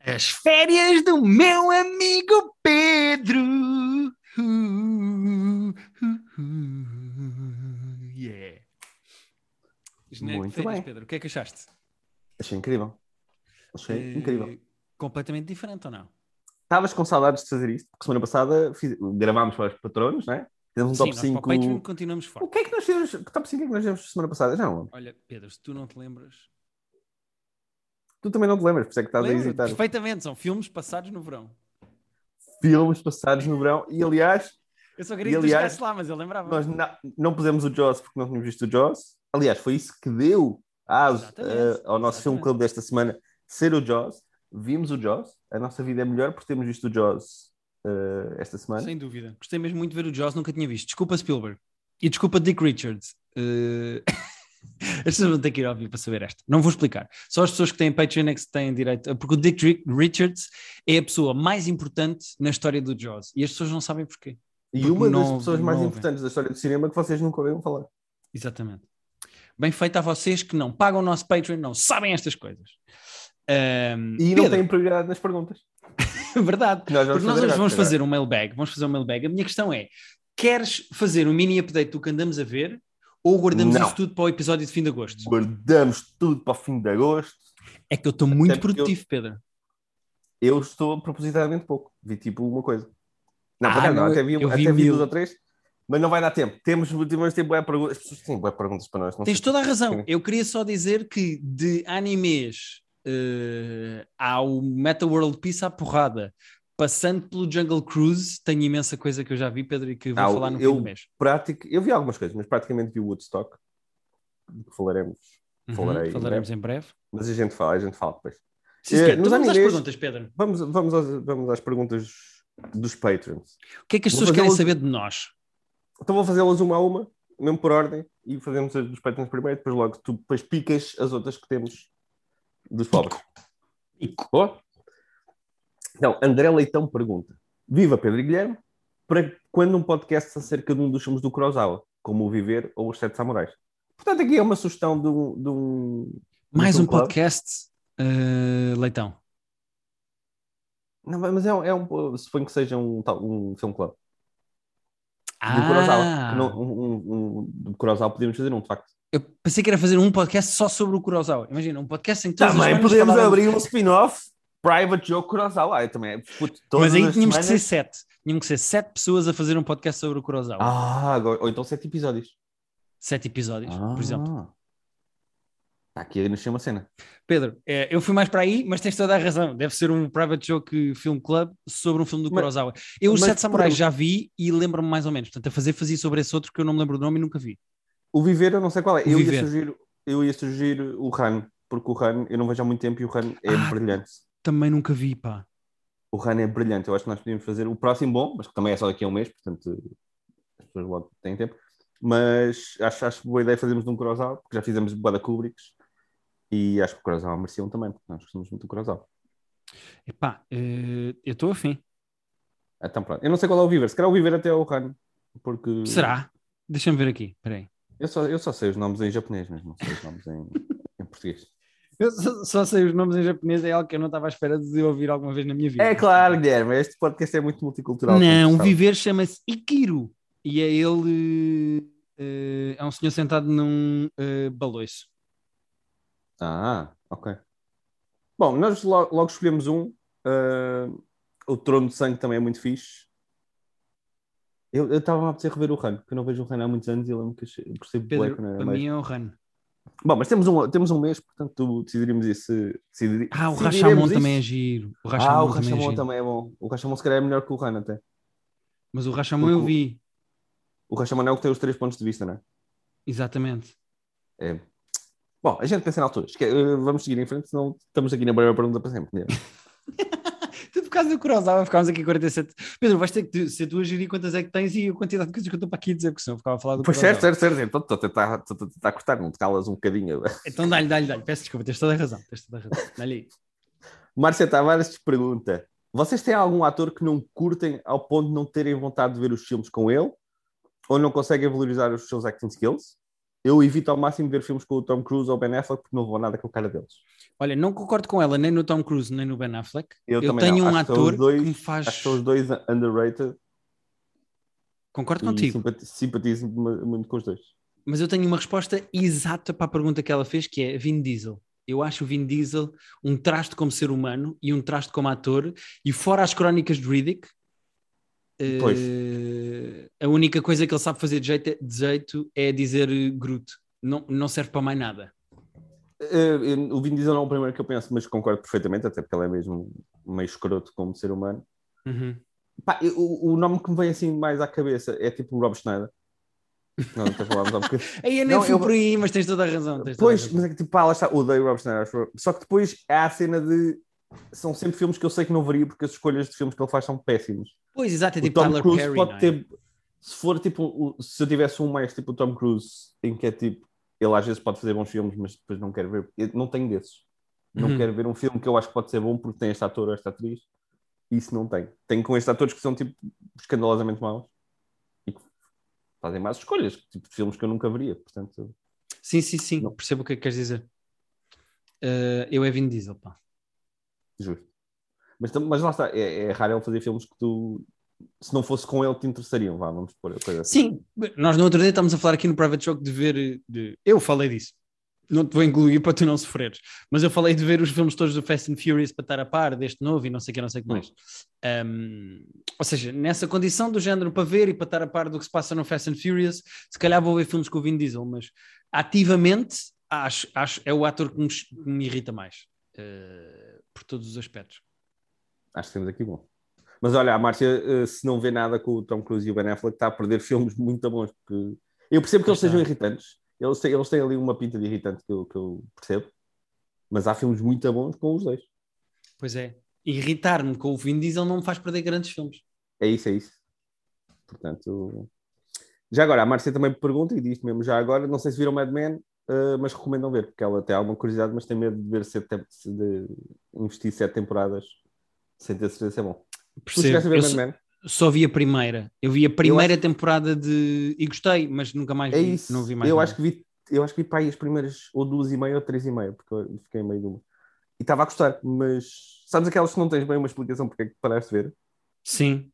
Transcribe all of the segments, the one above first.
As férias do meu amigo Pedro. Uh, uh, uh, yeah. Genérico Muito férias, bem. Pedro, o que é que achaste? Achei incrível. Achei Eh, incrível. Completamente diferente ou não? Estavas com saudades de fazer isto? Porque semana passada fiz- gravámos para os patronos, não é? Fizemos um Sim, top nós 5. para o Patreon continuamos O forte. que é que nós fizemos? Que top 5 é que nós fizemos semana passada? Já não. Olha, Pedro, se tu não te lembras. Tu também não te lembras, por isso é que estás a Lembro, hesitar. perfeitamente, são filmes passados no verão. Filmes passados no verão. E aliás, Eu só queria E, que tu aliás, estivesse lá, mas eu lembrava. nós na- não pusemos o Jaws porque não tínhamos visto o Jaws. Aliás, foi isso que deu aso, Exatamente, eh, ao nosso filme clube desta semana ser o Jaws. Vimos o Jaws. A nossa vida é melhor porque temos visto o Jaws eh, esta semana. Sem dúvida. Gostei mesmo muito de ver o Jaws, nunca tinha visto. Desculpa Spielberg. E desculpa Dick Richards. Eh, As pessoas vão ter que ir ouvir para saber esta. Não vou explicar. Só as pessoas que têm Patreon é que têm direito. Porque o Dick Ri- Richards é a pessoa mais importante na história do Jaws. E as pessoas não sabem porquê. E Porque uma das não- pessoas mais ouvem. importantes da história do cinema que vocês nunca ouviram falar. Exatamente. Bem feito a vocês que não pagam o nosso Patreon, não sabem estas coisas. Ahm, E não Pedro, têm prioridade nas perguntas. verdade. Nós vamos Porque nós hoje vamos fazer um mailbag. Vamos fazer um mailbag. A minha questão é: queres fazer um mini update do que andamos a ver ou guardamos Não. isso tudo para o episódio de fim de agosto? Guardamos tudo para o fim de agosto. É que eu estou muito produtivo, Pedro. Eu estou propositadamente pouco. Vi tipo uma coisa. Não, Ah, acaso não, até vi, eu vi vi mil. duas ou três, mas não vai dar tempo. Temos, temos tempo bué perguntas. As pessoas têm boas perguntas para nós. Tens sei. toda a razão. Eu queria só dizer que de animes eh, ao Meta World Peace à porrada, passando pelo Jungle Cruise, tenho imensa coisa que eu já vi, Pedro, e que vou Ah, falar no eu- fim do mês. Prático, eu vi algumas coisas, mas praticamente vi o Woodstock. Do que falaremos. Uhum, falarei em falaremos em breve. Mas a gente fala, a gente fala depois. Sim, Então vamos às perguntas, Pedro. Vamos, vamos, às, vamos às perguntas dos Patrons. O que é que as Vou pessoas querem saber de nós? Então vou fazê-las uma a uma, mesmo por ordem, e fazemos as dos Patrons primeiro, depois logo tu depois picas as outras que temos dos pobres. Boa? Então, André Leitão pergunta: Viva Pedro e Guilherme, para quando um podcast acerca de um dos filmes do Kurosawa, como O Viver ou Os Sete Samurais? Portanto, aqui é uma sugestão de um. De um Mais de um club. podcast, eh, Leitão. Não, mas é, um- é um. Suponho que seja um, um filme club. Ah, Do Kurosawa. Não- um, um, um, do Kurosawa podíamos fazer um, de facto. eu pensei que era fazer um podcast só sobre o Kurosawa. Imagina, um podcast em que todas as Também podemos abrir um spin-off Private Joe Kurosawa. Aí também, puto, Mas aí tínhamos que ser semanas- sete. Tínhamos que ser sete pessoas a fazer um podcast sobre o Kurosawa. Ah, agora, ou então sete episódios. Sete episódios, por exemplo. Está aqui a nascer uma cena. Pedro, eh, eu fui mais para aí, mas tens toda a razão. Deve ser um Private Joke Film Club sobre um filme do Mas- Kurosawa. Eu, os Sete Samurais já vi e lembro-me mais ou menos. Portanto, a fazer fazia sobre esse outro que eu não me lembro do nome e nunca vi. O Viver, eu não sei qual é. O Eu ia, sugerir, eu ia sugerir o Ran, porque o Ran eu não vejo há muito tempo e o Ran é Ah. brilhante. Também nunca vi, pá. O Ran é brilhante. Eu acho que nós podíamos fazer o próximo bom, mas que também é só daqui a um mês, portanto as pessoas logo têm tempo. Mas acho, acho boa ideia fazermos um Kurosawa, porque já fizemos boa da Kubricks e acho que o Kurosawa merecia um também, porque nós gostamos muito do Kurosawa. Epá, eh, eu estou afim. Então pronto. Eu não sei qual é o Viver, se calhar o Viver até é o Ran, porque. Será? Deixa-me ver aqui. Espera aí. Eu só, eu só sei os nomes em japonês mesmo, não sei os nomes em, em português. Eu só, só sei os nomes em japonês, é algo que eu não estava à espera de ouvir alguma vez na minha vida. É claro, Guilherme, este podcast é muito multicultural. Não. Viver chama-se Ikiru. E é ele. eh, é um senhor sentado num eh, baloiço. Ah, ok. Bom, nós lo- logo, escolhemos um. ah, o Trono de Sangue também é muito fixe. Eu estava a apetecer rever o Ran, que eu não vejo o Ran há muitos anos e eu lembro que gostei de Pedro, Black, não era para mais. mim é o Ran. Bom, mas temos um, temos um mês, portanto decidiríamos isso. Decidi, Ah, o isso. também é giro. O Ah, o também é também é bom. O Rashomon se calhar é melhor que o Ran até. Mas o Rashomon eu vi. O Rashomon é o que tem os três pontos de vista, não é? Exatamente. É. Bom, a gente pensa na altura. Esque- eh, Vamos seguir em frente, senão estamos aqui na primeira pergunta para sempre. Por causa do Kurosawa, ficámos aqui 47. Pedro, vais ter que ser tu a gerir quantas é que tens e a quantidade de coisas que eu estou para aqui dizer, porque senão ficava a falar do Pois certo, Kurosawa. certo, certo. Então estou a tentar, estou a tentar cortar, não te calas um bocadinho. Então dá-lhe, dá-lhe, dá-lhe. Peço desculpa, tens toda a razão. Tens toda a razão. Dá-lhe aí. Márcia Tavares te pergunta: vocês têm algum ator que não curtem ao ponto de não terem vontade de ver os filmes com ele? Ou não conseguem valorizar os seus acting skills? Eu evito ao máximo ver filmes com o Tom Cruise ou o Ben Affleck porque não vou nada com a cara deles. Olha, não concordo com ela nem no Tom Cruise nem no Ben Affleck. Eu, Eu tenho não. um Acho ator dois- que me faz. Acho que são os dois underrated Concordo contigo. simpati- simpatizo mu- muito com os dois. Mas eu tenho uma resposta exata para a pergunta que ela fez, que é Vin Diesel. Eu acho o Vin Diesel um traste como ser humano e um traste como ator, e fora as crónicas de Riddick, Pois. a única coisa que ele sabe fazer de jeito, de jeito é dizer eh, Groot. Não, não serve para mais nada. Eu- o Vin Diesel não é o primeiro que eu penso, mas concordo perfeitamente, até porque ele é mesmo meio escroto como ser humano. Uhum. Pá, eu- o, nome que me vem assim mais à cabeça é tipo o Rob Schneider. Não, não falámos há um bocadinho. Aí eu nem Não, fui eu- por aí, mas tens toda a razão. toda a Pois, razão. mas é que tipo, pá, lá está, odeio Rob Schneider. Só que depois há a cena de. São sempre filmes que eu sei que não veria porque as escolhas de filmes que ele faz são péssimas. Pois, exato, é o tipo Tom Tyler Cruise Perry. pode é? ter. Se for tipo. Se eu tivesse um mais tipo o Tom Cruise, em que é tipo. Ele às vezes pode fazer bons filmes, mas depois não quero ver. Eu não tenho desses. Não Uhum. quero ver um filme que eu acho que pode ser bom porque tem este ator ou esta atriz. Isso não tem. Tenho com estes atores que são tipo escandalosamente maus e que fazem más escolhas, tipo de filmes que eu nunca veria. Portanto, Sim, sim, sim, Não. percebo o que é que queres dizer. Eh, eu é Vin Diesel, pá. Justo. Mas, mas lá está, é, é raro ele fazer filmes que tu, se não fosse com ele, te interessariam. Vá, vamos pôr a coisa assim. Sim, nós no outro dia estamos a falar aqui no Private Joke de ver. De... Eu falei disso. Não te vou incluir para tu não sofreres. Mas eu falei de ver os filmes todos do Fast and Furious para estar a par deste novo e não sei o que, não sei o que mais. Um, ou seja, nessa condição do género para ver e para estar a par do que se passa no Fast and Furious, se calhar vou ver filmes com o Vin Diesel, mas ativamente acho, acho é o ator que me, que me irrita mais. eh, por todos os aspectos. Acho que temos aqui bom. Mas olha, a Márcia, eh, se não vê nada com o Tom Cruise e o Ben Affleck, está a perder filmes muito bons. Porque... Eu percebo que eles sejam irritantes. Eles têm, eles têm ali uma pinta de irritante que eu, que eu percebo. Mas há filmes muito bons com os dois. Pois é. Irritar-me com o Vin Diesel não me faz perder grandes filmes. É isso, é isso. Portanto, já agora, a Márcia também pergunta e diz mesmo já agora, não sei se viram Mad Men, eh, mas recomendam ver, porque ela tem alguma curiosidade, mas tem medo de ver sete, de investir sete temporadas sem ter certeza se é bom. Tu Percebo. ver só, vi a primeira. Eu vi a primeira temporada de. e gostei, mas nunca mais É vi. isso. Não vi mais eu nada. acho que vi, eu acho que vi para aí as primeiras ou duas e meia ou três e meia, porque eu fiquei meio de uma. E estava a gostar, mas sabes aquelas que não tens bem uma explicação porque é que paraste de ver? Sim,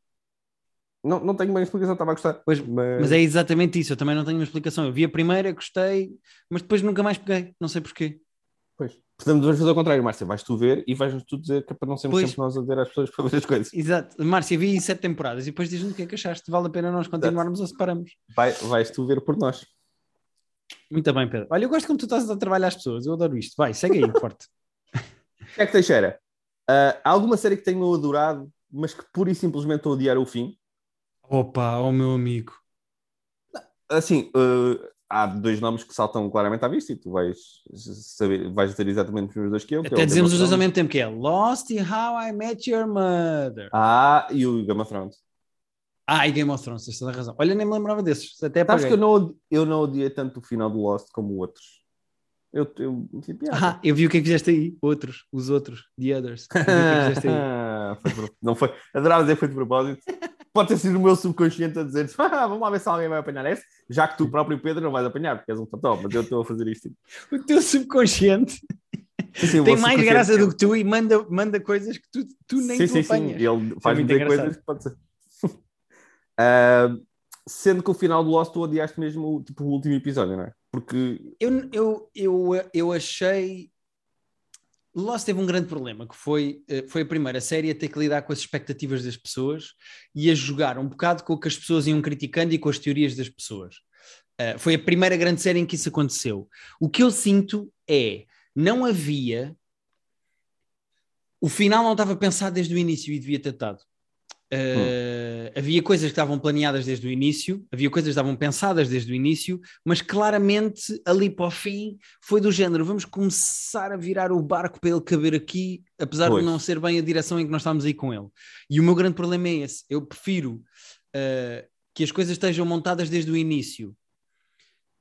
Não, não tenho bem explicação, estava a gostar. Pois, mas, mas é exatamente isso. Eu também não tenho uma explicação. Eu vi a primeira, gostei, mas depois nunca mais peguei. Não sei porquê. Pois. Portanto, vamos fazer o contrário, Márcia. Vais tu ver e vais-nos tu dizer que é para não sermos Pois. sempre nós a dizer às pessoas para ver as coisas. Exato. Márcia, vi sete temporadas e depois diz-me o que é que achaste. Vale a pena nós continuarmos ou separamos? Vai, vais tu ver por nós. Muito bem, Pedro. Olha, eu gosto como tu estás a trabalhar as pessoas. Eu adoro isto. Vai, segue aí, forte. O que é que Teixeira? Ah, há alguma série que tenham adorado, mas que pura e simplesmente odiar o fim? Opa, ó meu amigo. Assim, ah, há dois nomes que saltam claramente à vista e tu vais saber, vais dizer exatamente os mesmos dois que eu. que é Até o dizemos os dois ao mesmo tempo que é Lost e How I Met Your Mother. Ah, e o Game of Thrones. Ah, e Game of Thrones, tens toda a razão. Olha, nem me lembrava desses. Até Sabes que eu não, eu não odiei tanto o final do Lost como outros. Eu, eu tipo, ah, Ah, eu vi o que é que fizeste aí. Outros, os outros, the others. Eu vi o que é que fizeste aí. Foi pro- não foi. Adorava dizer foi de propósito. Pode ter sido o meu subconsciente a dizer ah, vamos lá ver se alguém vai apanhar esse, já que tu próprio, Pedro, não vais apanhar, porque és um fató, mas eu estou a fazer isto. O teu subconsciente Sim, sim, tem mais graça do que tu e manda, manda coisas que tu, tu nem sim, tu sim, sim. apanhas. Ele faz muito dizer engraçado. coisas que pode ser. Ah, sendo que o final do Lost tu odiaste mesmo tipo, o último episódio, não é? Porque Eu, eu, eu, eu achei. Lost teve um grande problema, que foi, eh, foi a primeira série a ter que lidar com as expectativas das pessoas e a jogar um bocado com o que as pessoas iam criticando e com as teorias das pessoas. Eh, foi a primeira grande série em que isso aconteceu. O que eu sinto é, não havia... O final não estava pensado desde o início e devia ter estado. Uh, Havia coisas que estavam planeadas desde o início, havia coisas que estavam pensadas desde o início, mas claramente ali para o fim foi do género: vamos começar a virar o barco para ele caber aqui, apesar Pois. de não ser bem a direção em que nós estamos aí com ele. E o meu grande problema é esse: eu prefiro uh, que as coisas estejam montadas desde o início,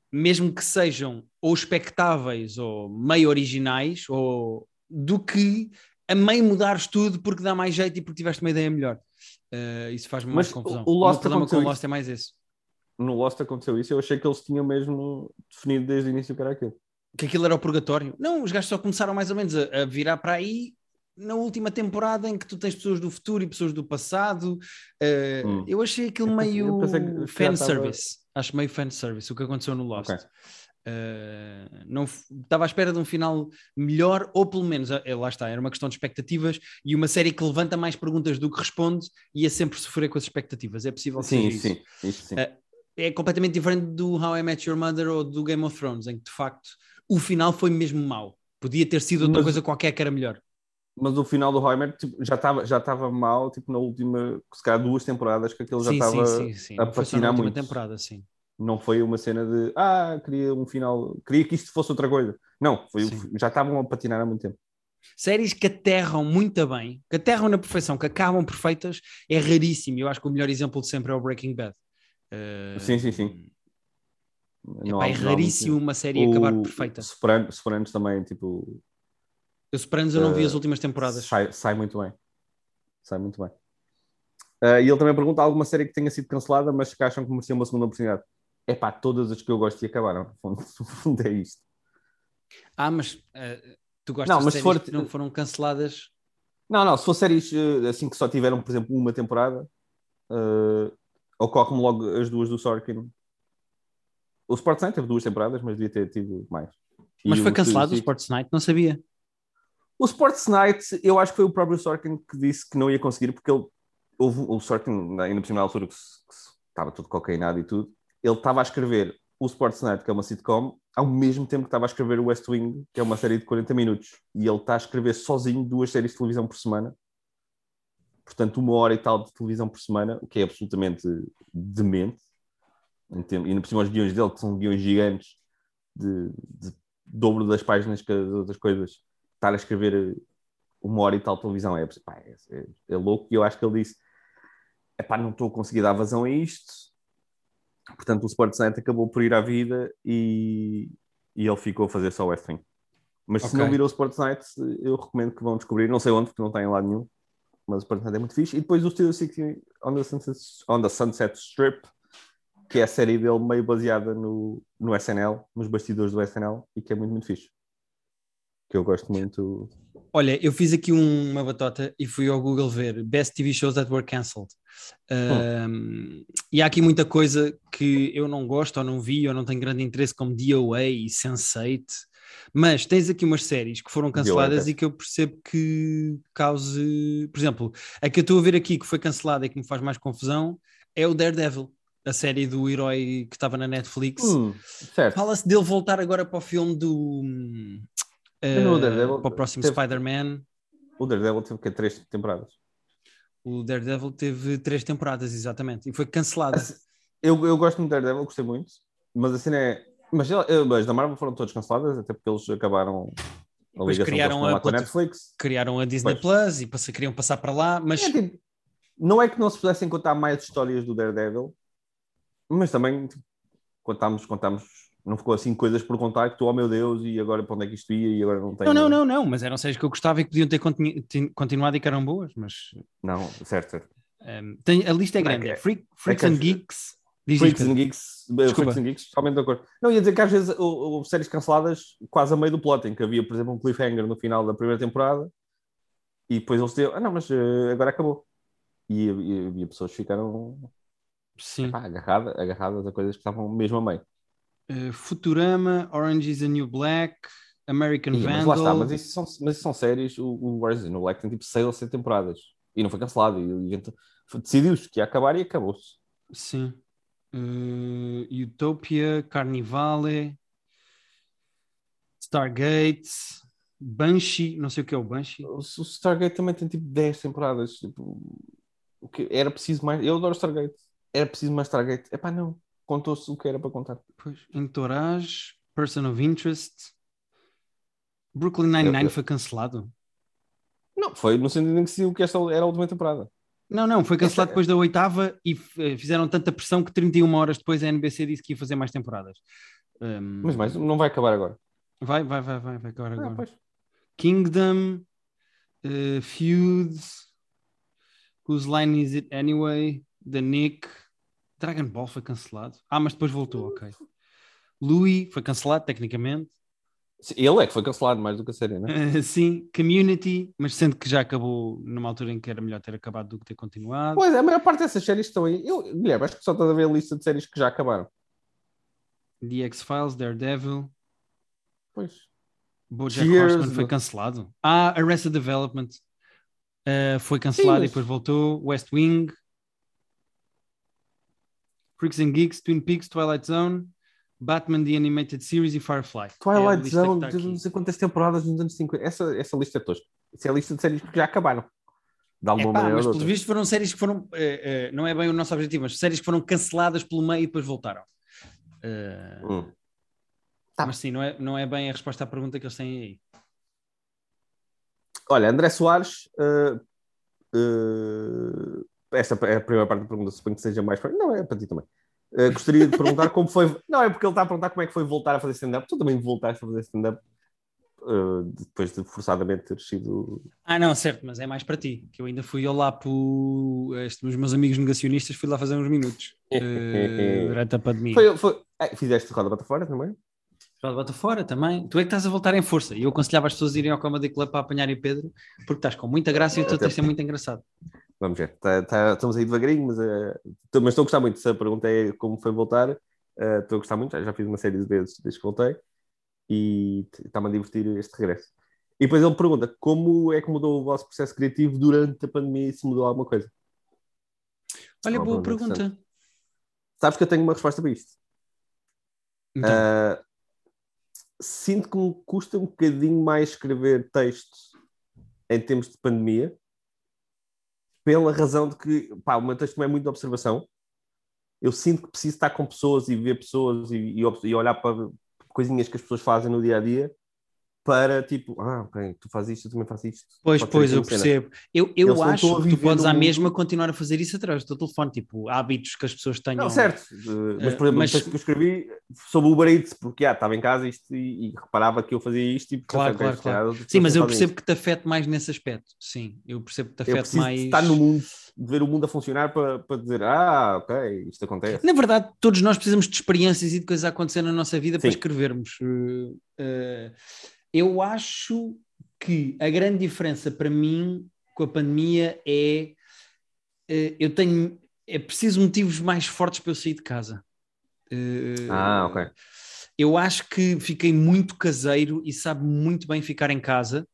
mesmo que sejam ou expectáveis ou meio originais, ou do que a meio mudares tudo porque dá mais jeito e porque tiveste uma ideia melhor. Uh, isso faz-me mais confusão. o- o Lost meu problema com o isso. Lost é mais esse. no Lost aconteceu isso. Eu achei que eles tinham mesmo definido desde o início que era aquilo. Que aquilo era o purgatório. Não, os gajos só começaram mais ou menos a, a virar para aí na última temporada em que tu tens pessoas do futuro e pessoas do passado. Uh, hum. Eu achei aquilo meio já fanservice. Acho meio fanservice o que aconteceu no Lost. Ok. Uh, não estava à espera de um final melhor, ou pelo menos, eh, lá está, era uma questão de expectativas e uma série que levanta mais perguntas do que responde ia sempre sofrer com as expectativas. É possível que Sim, seja isso. sim, isso sim. Eh, É completamente diferente do How I Met Your Mother ou do Game of Thrones, em que de facto o final foi mesmo mau. Podia ter sido outra Mas- coisa qualquer que era melhor. Mas o final do Homer tipo, já estava já estava mal, tipo, na última, se calhar duas temporadas que aquilo já sim, estava sim, sim, sim. a foi só na patinar última muito. temporada, sim. Não foi uma cena de ah, queria um final, queria que isto fosse outra coisa. Não, foi, Sim. já estavam a patinar há muito tempo. Séries que aterram muito bem, que aterram na perfeição, que acabam perfeitas, é raríssimo. Eu acho que o melhor exemplo de sempre é o Breaking Bad. Uh, Sim, sim, sim. Não epá, há- é não há raríssimo uma série acabar O perfeita. Soprano- Sopranos também, tipo, Eu Sopranos eu não vi Uh, as últimas temporadas. sai, sai muito bem. Sai muito bem. Ah, e ele também pergunta alguma série que tenha sido cancelada, mas que acham que merecia uma segunda oportunidade. É pá, todas as que eu gosto e acabaram. No fundo, é isto. Ah, mas uh, tu gostas Não, de mas se séries for- que não foram canceladas? Não, não, se for séries eh, assim que só tiveram, por exemplo, uma temporada, uh, ocorre-me logo as duas do Sorkin. O Sports Night teve duas temporadas, mas devia ter tido mais. E Mas foi o cancelado o Sports Night? Não sabia. O Sports Night, eu acho que foi o próprio Sorkin que disse que não ia conseguir, porque ele houve o Sorkin, ainda por cima na altura que, se- que se- estava tudo cocainado e tudo, ele estava a escrever o Sports Night, que é uma sitcom, ao mesmo tempo que estava a escrever o West Wing, que é uma série de 40 minutos. E ele está a escrever sozinho duas séries de televisão por semana. Portanto, uma hora e tal de televisão por semana, o que é absolutamente demente. E ainda por cima os guiões dele, que são guiões gigantes, de, de dobro das páginas que as outras coisas estar a escrever eh, uma hora e tal de televisão é, pá, é, é- é louco e eu acho que ele disse epá, não estou a conseguir dar vazão a isto portanto o Sports Night acabou por ir à vida e, e ele ficou a fazer só Wing mas se Ok. não viram o Sports Night eu recomendo que vão descobrir, não sei onde porque não tem em lado nenhum mas o Sports Night é muito fixe. E depois o Studio 60 on the Sunset, on the Sunset Strip que é a série dele meio baseada no, no SNL, nos bastidores do SNL e que é muito, muito fixe que eu gosto muito Olha, eu fiz aqui um- uma batota e fui ao Google ver Best TV Shows that were cancelled. Um, e há aqui muita coisa que eu não gosto ou não vi ou não tenho grande interesse, como DOA e Sense8. Mas tens aqui umas séries que foram canceladas e que eu percebo que cause. Por exemplo, a que eu estou a ver aqui que foi cancelada e que me faz mais confusão é o Daredevil, a série do herói que estava na Netflix. Hum. Fala-se dele voltar agora para o filme do. Eh, Daredevil para o próximo teve- Spider-Man. O Daredevil teve que três temporadas. O Daredevil teve três temporadas, exatamente, e foi cancelada. Eu, eu gosto muito do Daredevil, gostei muito, mas assim é. Mas, ele- mas da Marvel foram todas canceladas, até porque eles acabaram a ligação criaram a a Netflix. Criaram a Disney Pois. Plus e queriam passar para lá, mas É, tipo, não é que não se pudessem contar mais histórias do Daredevil, mas também tipo, contámos, contámos, não ficou assim coisas por tu, oh meu Deus, e agora para onde é que isto ia e agora não tem. não, não, não, não, mas eram séries que eu gostava e que podiam ter continu- tin- continuado e que eram boas, mas Não, certo, certo. ehm, tem, a lista é é grande, que- é Freak, Freaks que and Geeks. Diz Freaks and Geeks, eh, Desculpa. Freaks and Geeks, totalmente de acordo. Não, ia dizer que às vezes hou- houve séries canceladas quase a meio do plot, em que havia, por exemplo, um cliffhanger no final da primeira temporada e depois eles diziam, ah não, mas eh, agora acabou. E, e, e as pessoas ficaram Sim. pá, agarrada, agarradas a coisas que estavam mesmo a meio. Eh, Futurama, Orange is the New Black, American mas Vandal. lá está, mas isso são, mas isso são séries, o, o Orange is the New Black tem tipo 6 ou 7 temporadas e não foi cancelado. E, e então, decidiu-se que ia acabar e acabou-se. Sim. Eh, Utopia, Carnivale, Stargate, Banshee, não sei o que é o Banshee. O, o Stargate também tem tipo 10 temporadas. Tipo, o que era preciso mais. Eu adoro Stargate. Era preciso mais Stargate. Epá, não. Contou-se o que era para contar. Pois, Entourage, Person of Interest, Brooklyn Nine-Nine Eu- foi cancelado. Não, foi no sentido em que se o que esta era a última temporada. Não, não, foi cancelado Essa- depois da oitava e eh, fizeram tanta pressão que 31 horas depois a NBC disse que ia fazer mais temporadas. Um, Mas mais, não vai acabar agora. Vai, vai, vai, vai, vai agora. Ah, agora. pois. Kingdom, uh, Feuds, Whose Line Is It Anyway? The Nick. Dragon Ball foi cancelado. Ah, mas depois voltou, ok. Louis foi cancelado, tecnicamente. Ele é que foi cancelado mais do que a série, né? Uh, sim, Community, mas sendo que já acabou numa altura em que era melhor ter acabado do que ter continuado. Pois é, a maior parte dessas séries estão aí. Eu, Guilherme, acho que só estás a ver a lista de séries que já acabaram. The X-Files, Daredevil. Pois. Bojack Cheers, Horseman foi cancelado. Ah, Arrested Development uh, foi cancelado Sim, e mas- depois voltou. West Wing. Freaks and Geeks, Twin Peaks, Twilight Zone, Batman The Animated Series e Firefly. É Twilight que Zone, aqui. não sei quantas temporadas nos anos 50. Essa, essa lista é tosca. Isso é a lista de séries que já acabaram. De alguma Epá, maneira mas outra. vistos foram séries que foram, eh, eh, não é bem o nosso objetivo, mas séries que foram canceladas pelo meio e depois voltaram. Eh, Hum. Tá. Mas sim, não é, não é bem a resposta à pergunta que eles têm aí. Olha, André Soares. uh, uh, esta é a primeira parte da pergunta, suponho que seja mais para. Não, é para ti também. Uh, gostaria de perguntar como foi. Não, é porque ele está a perguntar como é que foi voltar a fazer stand-up. Tu também voltaste a fazer stand-up uh, depois de forçadamente ter sido. Ah, não, certo, mas é mais para ti, que eu ainda fui lá para os meus amigos negacionistas, fui lá fazer uns minutos eh, durante a pandemia. Foi, foi... Ah, fizeste roda bata fora também? Já bota fora também. Tu é que estás a voltar em força. E eu aconselhava as pessoas a irem ao Comedy Club para apanharem Pedro, porque estás com muita graça e o teu texto é muito engraçado. Vamos ver. Tá- tá- estamos aí devagarinho, mas, uh, tô- mas estou a gostar muito. Se a pergunta é como foi voltar, uh, estou a gostar muito. Já, já fiz uma série de vezes desde que voltei e está-me a divertir este regresso. E depois ele pergunta como é que mudou o vosso processo criativo durante a pandemia e se mudou alguma coisa. Olha, boa pergunta pergunta. Sabes que eu tenho uma resposta para isto. Então, Uh, sinto que me custa um bocadinho mais escrever textos em tempos de pandemia, pela razão de que pá, o meu texto é muito de observação. Eu sinto que preciso estar com pessoas e ver pessoas e, e e olhar para coisinhas que as pessoas fazem no dia a dia para tipo, ah, ok, tu fazes isto, eu também faço isto. Pois, Pode pois, aqui eu cena. percebo. Eu, Eles eu acho que tu podes num à mesma continuar a fazer isso através do teu telefone, tipo, hábitos que as pessoas tenham. Não, certo. Uh, mas, Eh, por exemplo, mas- que eu escrevi sobre o Uber Eats, porque ah, estava em casa isto, e, e reparava que eu fazia isto e Claro, claro, "Ok, se calhar outras Sim, mas eu percebo que te afete mais nesse aspecto. Sim, eu percebo que te preciso mais. estar no mundo, de ver o mundo a funcionar para, para dizer, ah, ok, isto acontece. Na verdade, todos nós precisamos de experiências e de coisas a acontecer na nossa vida para Sim. escrevermos. Uh, uh, eu acho que a grande diferença para mim com a pandemia é uh, eu tenho é preciso motivos mais fortes para eu sair de casa. Uh, Ah, ok. Eu acho que fiquei muito caseiro e sabe muito bem ficar em casa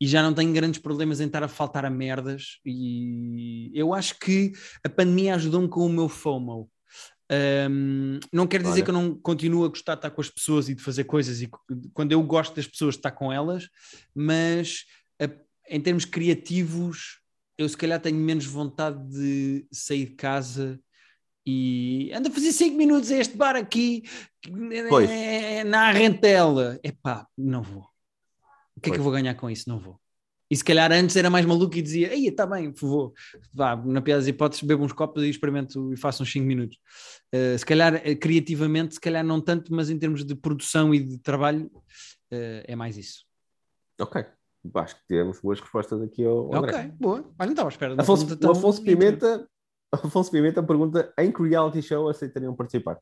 e já não tenho grandes problemas em estar a faltar a merdas e eu acho que a pandemia ajudou-me com o meu FOMO. Um, não quer dizer Olha. que eu não continuo a gostar de estar com as pessoas e de fazer coisas e quando eu gosto das pessoas de estar com elas, mas a- em termos criativos eu se calhar tenho menos vontade de sair de casa e anda a fazer 5 minutos a este bar aqui Pois. eh, na rentela. Epá, não vou. O que é que Pois. eu vou ganhar com isso? Não vou. E se calhar antes era mais maluco e dizia, aí está bem, vou. Vá, na pior das hipóteses, bebo uns copos e experimento e faço uns 5 minutos. Eh, se calhar eh, criativamente, se calhar não tanto, mas em termos de produção e de trabalho, eh, é mais isso. Ok. Acho que temos boas respostas aqui ao André. Ok, boa. Olha, não estava à espera. Afonso, tão Afonso. Pimenta, Afonso Pimenta pergunta em que reality show aceitariam participar?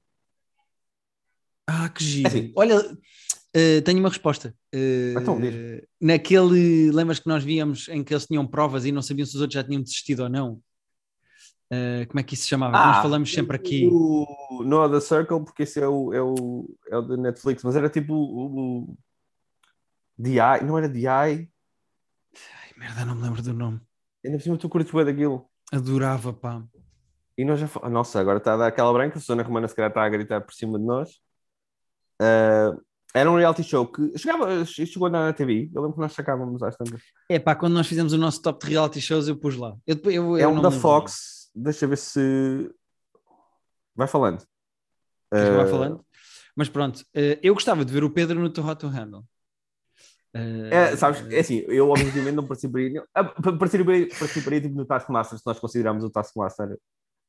Ah, que giro. assim. Olha, eh, tenho uma resposta. Eh, Então, diz. naquele, lembras que nós víamos em que eles tinham provas e não sabiam se os outros já tinham desistido ou não? Eh, como é que isso se chamava? Que nós falamos sempre aqui. O No The Circle, porque esse é o, é o, é o da Netflix, mas era tipo o, o DI, não era DI? Ai, merda, não me lembro do nome. Ainda por cima tu curtes bem daquilo. Adorava, pá. E nós já Nossa, agora está a dar aquela branca, a Susana Romana se calhar está a gritar por cima de nós. Ah, era um reality show que chegava, chegou na TV. Eu lembro que nós sacávamos às tantas. É pá, quando nós fizemos o nosso top de reality shows, eu pus lá. Eu, eu, É eu um da. Fox. Deixa eu ver se. Vai falando. Eu vá Ah, falando? Mas pronto, eh, eu gostava de ver o Pedro no Too Hot to Handle. Eh, É, sabes, é assim, eu obviamente não participaria. ah, pa- Participaria, participaria tipo, no Taskmaster se nós considerarmos o Taskmaster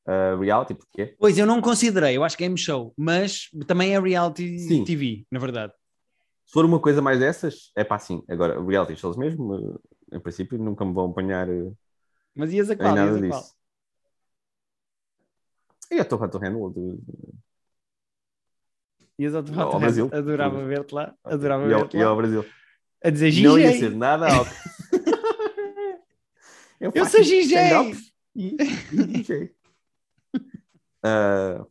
ah, reality, porque. Pois, eu não considerei, eu acho que é game show, mas também é reality Sim. TV, na verdade. Se for uma coisa mais dessas, é pá, sim. Agora, reality shows mesmo, ah, em princípio, nunca me vão apanhar ah, Mas ias a em qual? nada Ias a qual? disso. E a Torre Torreno. Ias ao Brasil. Adorava ver-te lá. Adorava ver-te e ao lá. Brasil. A dizer Não ia ser GG. nada ao... Eu faço sou GG. E, e Ah,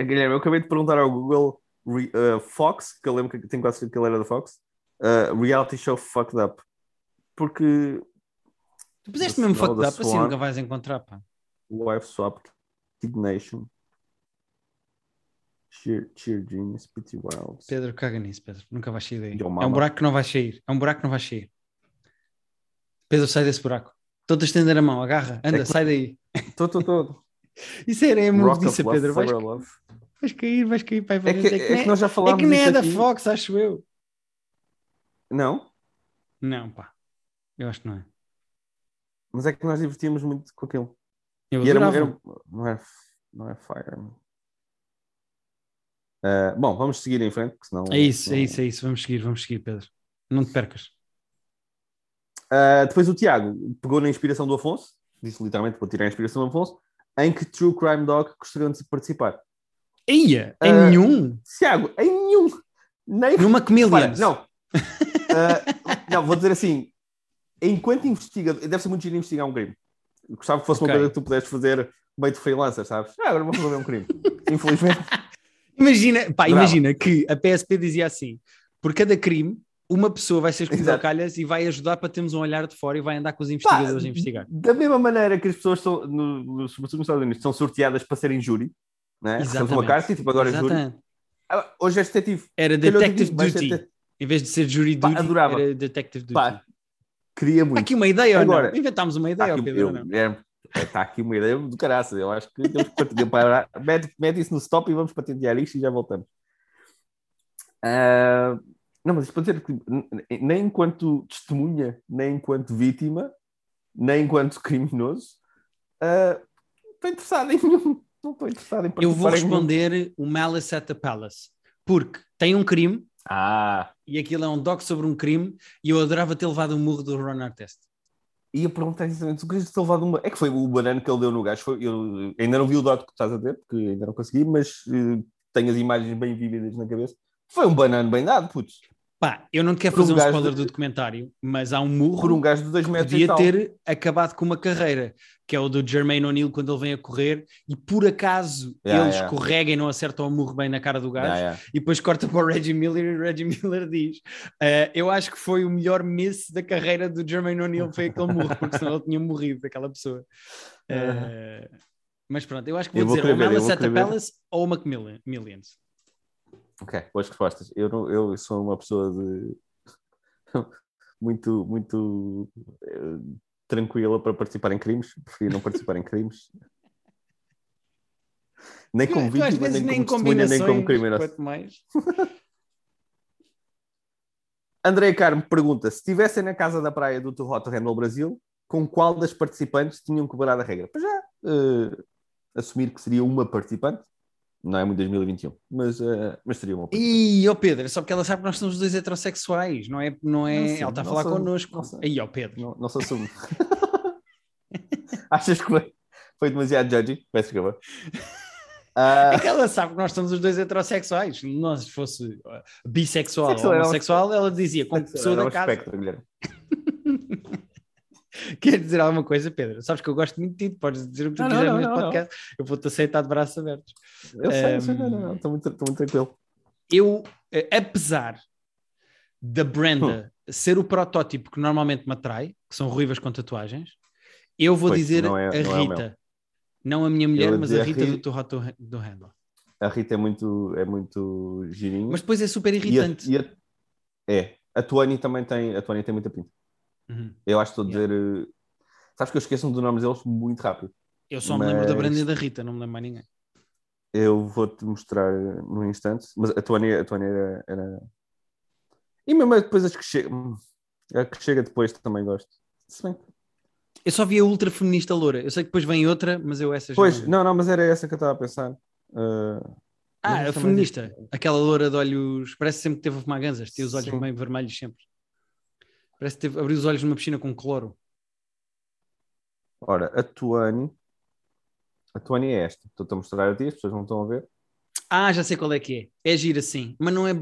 Guilherme, eu acabei de perguntar ao Google re- ah, Fox, que eu lembro que tenho quase certeza que ele era da Fox. ah, reality show fucked up. Porque Tu puseste mesmo fucked up, assim Swan. nunca vais encontrar, pá. Wife Swap, Kid Nation, Cheer, Cheer Genius, Pretty Wild. Pedro, caga nisso, Pedro. Nunca vais sair daí. É um buraco que não vais sair. É um buraco que não vais sair. Pedro, sai desse buraco. Estou-te a estender a mão, agarra, anda, É que- sai daí. Tô, tô, tô. Isso era é muito disso, Pedro. Vais, vais cair, vais cair, pai. É que, é que nem- nós já é falámos que nem é da aqui. Fox, acho eu. Não, Não, pá. Eu acho que não é. mas é que nós divertíamos muito com aquilo. Eu E era, era- não, é, não é Fire. Ah, bom, vamos seguir em frente, porque senão. É isso, é senão- isso, é isso. Vamos seguir, vamos seguir, Pedro. Não te percas. Ah, depois o Tiago pegou na inspiração do Afonso, disse literalmente vou tirar a inspiração do Afonso, em que True Crime Dog gostariam de participar. Ia, em Ah, nenhum. Tiago, em nenhum. Nem Numa Chameleons. não. Ah, não, vou dizer assim. Enquanto investigador, deve ser muito giro investigar um crime. Gostava que fosse Ok. uma coisa que tu pudesses fazer meio de freelancer, sabes? Ah, agora vou resolver um crime. Infelizmente. Imagina, pá, imagina que a PSP dizia assim: por cada crime, uma pessoa vai ser escolhida ao calhas e vai ajudar para termos um olhar de fora e vai andar com os investigadores a investigar. Da mesma maneira que as pessoas são, no, no, sobretudo nos Estados Unidos, são sorteadas para serem júri, né? Recebes uma Exatamente. carta e tipo, agora é júri. Exatamente. Ah, hoje é detetive. Era Detective Duty. Em vez de ser Jury Pá, Duty, adorava. era Detective Duty. Pá, queria Há muito. aqui uma ideia Agora-? Inventámos uma Está ideia, aqui, Pedro, eu-? Guilherme, está aqui uma ideia do caraças. Eu acho que temos que parar. Mete, mete isso no stop e vamos patentear isto e já voltamos. Ah, não, mas isto para dizer que nem enquanto testemunha, nem enquanto vítima, nem enquanto criminoso, ah, não estou interessado em nenhum. Não estou interessado em Eu vou responder o Malice at the Palace. Porque tem um crime Ah, e aquilo é um doc sobre um crime e eu adorava ter levado um murro do Ron Artest. ia perguntar exatamente se o Cristo ter levado uma. É que foi o banano que ele deu no gajo. Foi, eu ainda não vi o dado que tu estás a ter, porque ainda não consegui, mas eh, tenho as imagens bem vívidas na cabeça. Foi um banano bem dado, putz. Pá, eu não quero Por fazer um spoiler de- do documentário, mas há um murro Por um gajo de 2 metros e podia ter acabado com uma carreira, que é o do Jermaine O'Neill quando ele vem a correr e por acaso Yeah, ele yeah. escorrega e não acerta o murro bem na cara do gajo Yeah, e depois corta para o Reggie Miller e o Reggie Miller diz "Eh, eu acho que foi o melhor miss da carreira do Jermaine O'Neill foi aquele murro, porque senão ele tinha morrido daquela pessoa. Eh, mas pronto, eu acho que vou Eu vou dizer ou Malice at the querer ver. Palace ou uma Millions. Ok, boas respostas. Eu, não- eu sou uma pessoa de. muito, muito eh, tranquila para participar em crimes. Prefiro não participar em crimes. Nem como vítima, vezes nem nem como testemunha, nem como combinações, criminoso. mais. André Carmo pergunta: se estivessem na casa da praia do Rotterdam no Brasil, com qual das participantes tinham quebrado a regra? Para já, eh, assumir que seria uma participante, não é muito 2021, mas, eh, mas seria uma participante. Ih, ó Pedro, é só porque ela sabe que nós somos dois heterossexuais, não é? Não é... Não sei, ela está a falar sou- connosco. Aí, ó Pedro. Não, não sou assumo. Achas que foi, foi demasiado judgy? Peço desculpa. É que ela sabe que nós somos os dois heterossexuais. Se nós fosse uh, bissexual Sexual ou um- homossexual, ela dizia, como pessoa era da um casa. espectro. Quer dizer alguma coisa, Pedro? Sabes que eu gosto muito de ti, podes dizer o que tu Não, não, quiseres não, neste não, podcast. Eu vou-te aceitar de braços abertos. Eu sei, eu sei, Um, não, não, não, estou muito, muito tranquilo. Eu, eh, apesar da Brenda ser o protótipo que normalmente me atrai, que são ruivas com tatuagens, eu vou Pois, dizer não é- a não é Rita. Não a minha mulher, mas a dizer a Rita do, Rita. do, Handle. A Rita é muito, é muito girinho. Mas depois é super E a- irritante. e a- é, a Tuani também tem, a Tuani tem muita pinta. Uhum. Eu acho que estou a dizer. eh, Sabes que eu esqueço-me dos nomes deles muito rápido. Eu só me lembro da Mas- Brenda e da Rita, não me lembro mais ninguém. Eu vou-te mostrar num instante, mas a Tuani, a Tuani era, era- E mesmo depois as que chegam. A que chega depois também gosto. Se bem Eu só vi a ultra feminista loura. Eu sei que depois vem outra, mas eu essa já Pois, não, não, mas era essa que eu estava a pensar. Uh, Ah, mas a essa feminista. Aquela loura de olhos. Parece sempre que teve a fumar ganzas. Tem os olhos Sim. bem vermelhos sempre. Parece que teve... abriu os olhos numa piscina com cloro. Ora, a Tuani. A Tony é esta. Estou-te a mostrar a ti, as pessoas não estão a ver. Ah, já sei qual é que é. É gira sim, mas não é.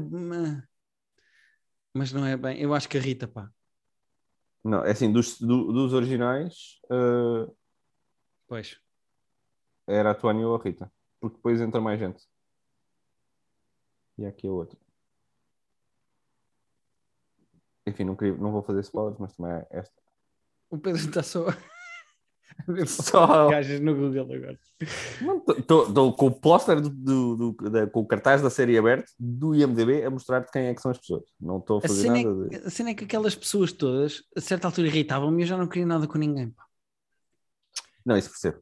Mas não é bem. Eu acho que a Rita, pá. Não, é assim, dos, do- dos originais eh, Pois. era a Tony ou a Rita. Porque depois entra mais gente. E aqui a outra. Enfim, não, queria, não vou fazer spoilers, mas também é esta. O Pedro está só a Só. gajas no Google agora. Estou com o póster com o cartaz da série aberto do IMDB a mostrar-te quem é que são as pessoas. Não estou a A fazer cena, nada de. é, a cena é que aquelas pessoas todas, a certa altura, irritavam-me e eu já não queria nada com ninguém. Pá. Não, isso percebo.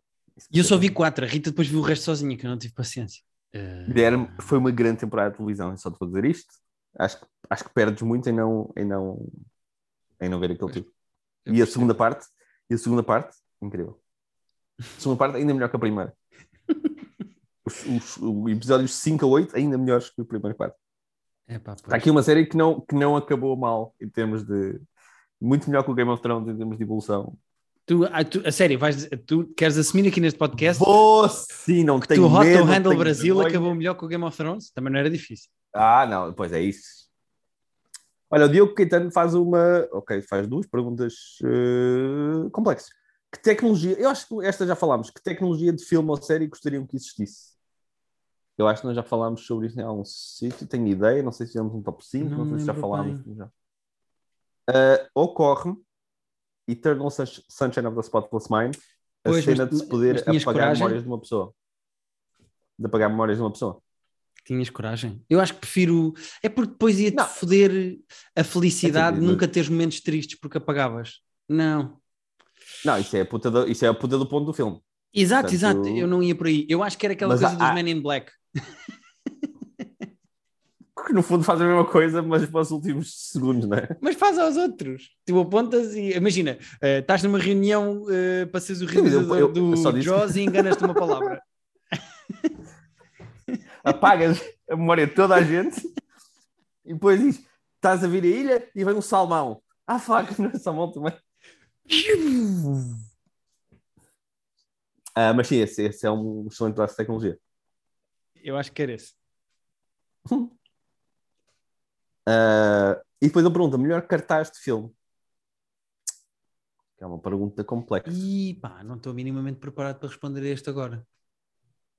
E eu só vi quatro. A Rita depois viu o resto sozinha, que eu não tive paciência. Eh, Guilherme, foi uma grande temporada de televisão, só te vou dizer isto. Acho que, acho que perdes muito em não, em não, em não ver aquele tipo. E a segunda parte, e a segunda parte, incrível. A segunda parte ainda melhor que a primeira. Os, os, os episódios 5 a 8 ainda melhores que a primeira parte. É pá, pois. Está aqui uma série que não, que não acabou mal em termos de. Muito melhor que o Game of Thrones em termos de evolução. Tu, ah, tu- a sério, vais, tu queres assumir aqui neste podcast Vou sim, não que tenho o Hot medo, to não Handle Brasil acabou melhor que o Game of Thrones? Também não era difícil. Ah, não, pois é isso. Olha, o Diogo Caetano faz uma. Ok, faz duas perguntas eh, complexas. Que tecnologia. Eu acho que esta já falámos. Que tecnologia de filme ou série gostariam que existisse? Eu acho que nós já falámos sobre isso em algum sítio. Tenho ideia. Não sei se fizemos um top 5. Não Não, sei se já falámos. Já. Eh, ocorre Eternal Sunsh- Sunshine of the Spotless Mind a Pois, cena mas- de se poder apagar coragem? memórias de uma pessoa. De apagar memórias de uma pessoa. Tinhas coragem? Eu acho que prefiro. É porque depois ia-te foder a felicidade É de assim, nunca teres momentos tristes porque apagavas. Não. Não, isso é a puta do, isso é a puta do ponto do filme. Exato, Portanto- exato. Eu não ia por aí. Eu acho que era aquela Mas coisa há- dos Men in Black. que no fundo faz a mesma coisa, mas para os últimos segundos, não é? Mas faz aos outros. Tu apontas e imagina, eh, estás numa reunião eh, para seres o eu- realizador eu- do eu só disse- Jaws e enganas-te uma palavra. Apagas a memória de toda a gente e depois diz: estás a vir a ilha e vem um salmão. Ah, fuck, não é salmão também. Ah, mas sim, esse, esse é um excelente braço de tecnologia. Eu acho que era esse. Ah, e depois eu pergunto: melhor cartaz de filme? Que é uma pergunta complexa. E pá, não estou minimamente preparado para responder a este agora.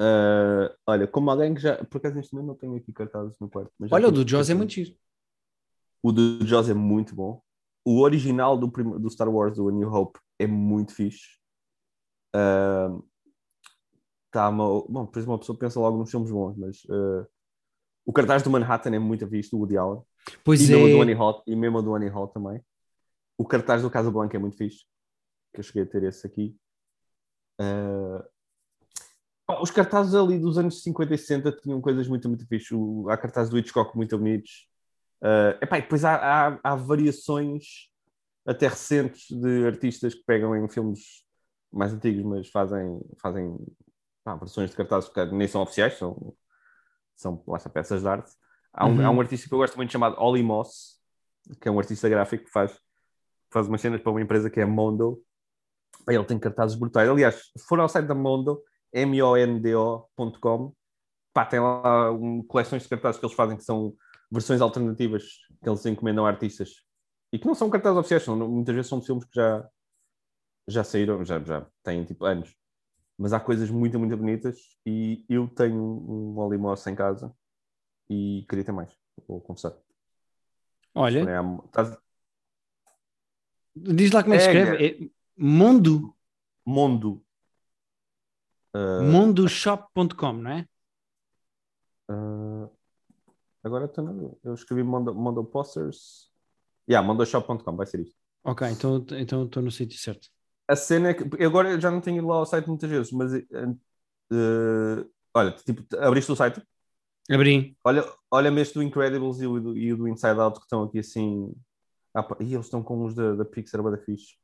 Ah, olha, como alguém que já. Por acaso neste momento não tenho aqui cartazes no quarto. Olha, o do Jaws é muito giro. O do Jaws é muito bom. O original do, prim- do Star Wars, do A New Hope, é muito fixe. Ah, tá uma... Bom, por exemplo, uma pessoa pensa logo nos filmes bons, mas ah, o cartaz do Manhattan é muito fixe, do Woody Allen. Pois e, mesmo do é. Annie Hall, e mesmo do Annie Hall também. O cartaz do Casablanca é muito fixe. Que eu cheguei a ter esse aqui. Pá, os cartazes ali dos anos 50 e 60 tinham coisas muito, muito fixe. O, há cartazes do Hitchcock muito bonitos. Ah, epá, e depois há, há, há variações até recentes de artistas que pegam em filmes mais antigos, mas fazem, fazem pá, versões de cartazes que nem são oficiais, são, são lá está, peças de arte. Há um, Uhum. há um artista que eu gosto muito chamado Ollie Moss, que é um artista gráfico que faz, faz umas cenas para uma empresa que é Mondo. Ele tem cartazes brutais. Aliás, se for ao site da Mondo, mondo.com, pá, tem lá um, coleções de cartazes que eles fazem que são versões alternativas que eles encomendam a artistas e que não são cartazes oficiais, são, muitas vezes são de filmes que já, já saíram, já, já têm tipo anos. Mas há coisas muito, muito bonitas e eu tenho um Ollie Moss em casa e queria ter mais, vou confessar. Olha, estás- diz lá como é que É, escreve. É Mundo, Mondo. Ah, mundoshop.com, não é? ah, agora estou na- eu escrevi Mondo, Mondo Posters. Yeah, mondoshop.com, vai ser isto. Ok, então então estou no sítio certo. A cena é que agora eu já não tenho ido lá ao site muitas vezes, mas eh, olha, tipo, abriste o site, Abri. olha, olha-me este do Incredibles e o do, e o do Inside Out que estão aqui assim. Ah, e eles estão com os da, da Pixar, bada fixe.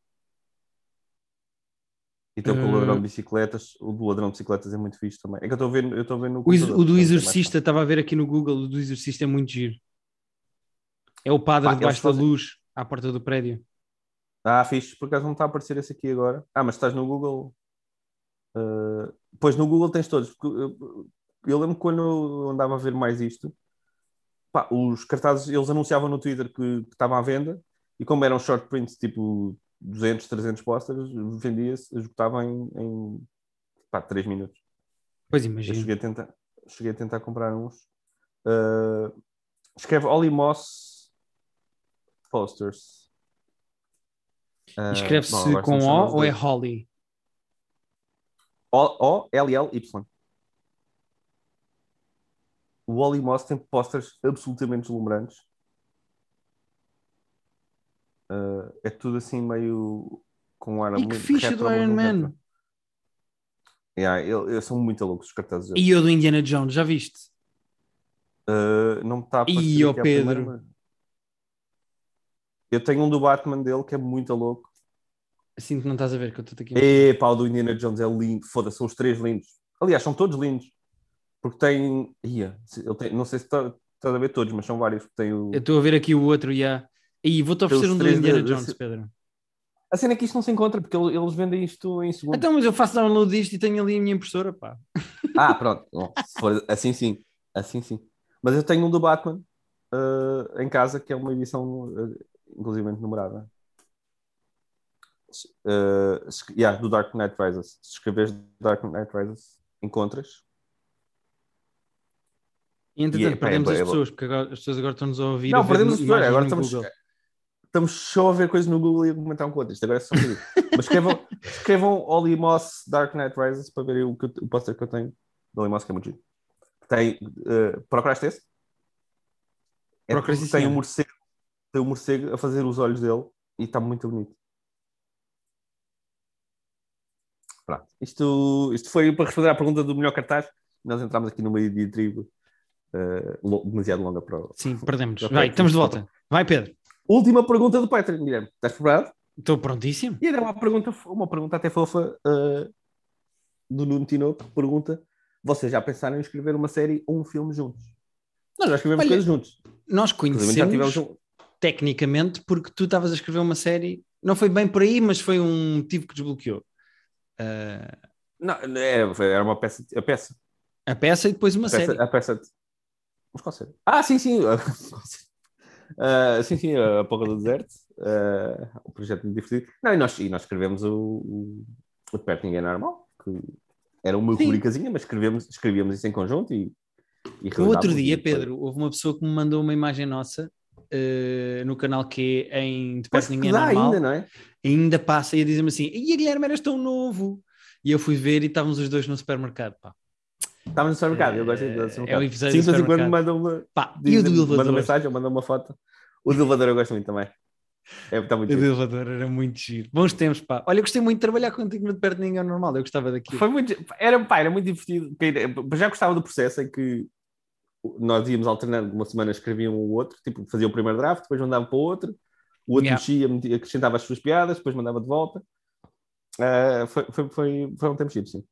E estão com o Eh. ladrão de bicicletas. O do ladrão de bicicletas é muito fixe também. É que eu estou a ver, eu estou a ver no. O, o do Exorcista, estava a ver aqui no Google, o do Exorcista é muito giro. É o padre Pá, debaixo fazem- da luz, à porta do prédio. Ah, fixe. Por acaso não está a aparecer esse aqui agora. Ah, mas estás no Google. Uh, pois no Google tens todos. Eu, eu lembro quando eu andava a ver mais isto, pá, os cartazes eles anunciavam no Twitter que, que estavam à venda e como eram short prints tipo 200, 300 posters, vendia-se, esgotava em, em pá, 3 minutos. Pois Eu imagino. cheguei a tentar, cheguei a tentar comprar uns. Uh, escreve Ollie Moss Posters. Uh, Escreve-se com O ou é. Holly? O-L-L-Y. O Ollie Moss tem posters absolutamente deslumbrantes. Uh, é tudo assim meio com ar E que muito ficha retro, do mas Iron Man. retro. Yeah, ele- eles são muito loucos os cartazes. E o do Indiana Jones, já viste? Uh, não me está a ó aqui à Pedro. primeira, Eu tenho um do Batman dele que é muito louco. Sinto que não estás a ver que eu estou aqui. Epá, o do Indiana Jones é lindo. Foda-se, são os três lindos. Aliás, são todos lindos. Porque tem. Ia, tem... Não sei se está estás a ver todos, mas são vários. Tem o... Eu estou a ver aqui o outro, já. E vou-te oferecer um do Indiana de- Jones, de- Pedro. A cena é que isto não se encontra, porque ele- eles vendem isto em segundos. Então, mas eu faço download disto e tenho ali a minha impressora, pá. Ah, pronto. Bom, se for assim sim. Assim sim. Mas eu tenho um do Batman uh, em casa, que é uma edição uh, inclusivamente numerada. Uh, es- yeah, do Dark Knight Rises. Se escreveres Dark Knight Rises, encontras. E entretanto, E é- é perdemos as é bo- pessoas, porque agora as pessoas agora estão-nos a ouvir. não, a perdemos as pessoas. Agora estamos, Google. Estamos só a ver coisas no Google e a comentar um com outro. Isto agora é só isso. Mas escrevam, escrevam Ollie Moss Dark Knight Rises para verem o, que o póster que eu tenho do Ollie Moss, que é muito giro. Tem, uh, procuraste esse? É tem um morcego, tem um morcego a fazer os olhos dele e está muito bonito. Pronto. Isto, isto foi para responder à pergunta do melhor cartaz. Nós entramos aqui no meio de tribo uh, demasiado longa para o... Sim, perdemos. Vai, estamos de volta. Vai, Pedro. Última pergunta do Patreon, Guilherme. Estás preparado? Estou prontíssimo. E era uma pergunta, uma pergunta até fofa uh, do Nuno Tinoco, que pergunta: vocês já pensaram em escrever uma série ou um filme juntos? Nós já escrevemos Olha, coisas juntos. Nós Inclusive, já tivemos conhecemos um. tecnicamente porque tu estavas a escrever uma série. Não foi bem por aí, mas foi um motivo que desbloqueou. Ah, Não, era, foi- era uma peça. A peça. a peça e depois uma A peça, série. a peça de- Mas qual série? Ah, sim, sim. Uh, sim, sim, a Porra do Deserto. Uh, um projeto muito divertido. Não, e nós, e nós escrevemos o, o, o De Perto Ninguém é Normal, que era uma Sim. rubricazinha, mas escrevemos, escrevíamos isso em conjunto e. e No outro dia, Pedro, houve uma pessoa que me mandou uma imagem nossa eh, no canal que é em De Perto Ninguém é dá Normal. ainda, não é? ainda passa e a dizer-me assim: e a Guilherme eras tão novo. E eu fui ver e estávamos os dois no supermercado. Pá. Estávamos no supermercado, eu gosto de É supermercado. o episódio Sim, do de vez em quando supermercado. manda uma, Pá, e o diz- do elevador? uma mensagem ou manda uma foto. O do elevador eu gosto muito também. É, está muito O do giro. elevador era muito giro. Bons tempos, pá. Olha, eu gostei muito de trabalhar contigo no De Perto Ninguém é Normal. Eu gostava daquilo. Foi muito, era, pá, era muito divertido. Já gostava do processo em que nós íamos alternando, uma semana escrevia um ou outro, tipo, fazia o primeiro draft, depois mandava para o outro, o outro Yeah. mexia, acrescentava as suas piadas, depois mandava de volta. Ah, foi, foi, foi, foi um tempo giro, sim.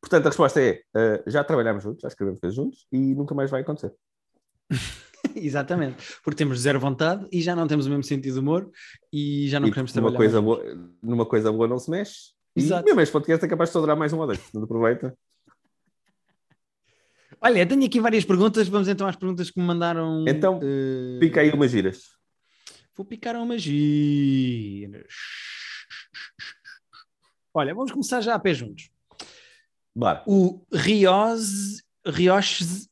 Portanto, a resposta é: ah, já trabalhámos juntos, já escrevemos coisas juntos e nunca mais vai acontecer. Exatamente. Porque temos zero vontade e já não temos o mesmo sentido de humor e já não e queremos numa trabalhar. coisa, boa, numa coisa boa não se mexe. Exato. E mesmo este podcast é capaz de durar mais um ou dois. Portanto, aproveita. Olha, tenho aqui várias perguntas. Vamos então às perguntas que me mandaram. Então, eh, Pica aí umas giras. Vou picar umas giras. Olha, vamos começar já a pé juntos. Bora. O Rios, Rios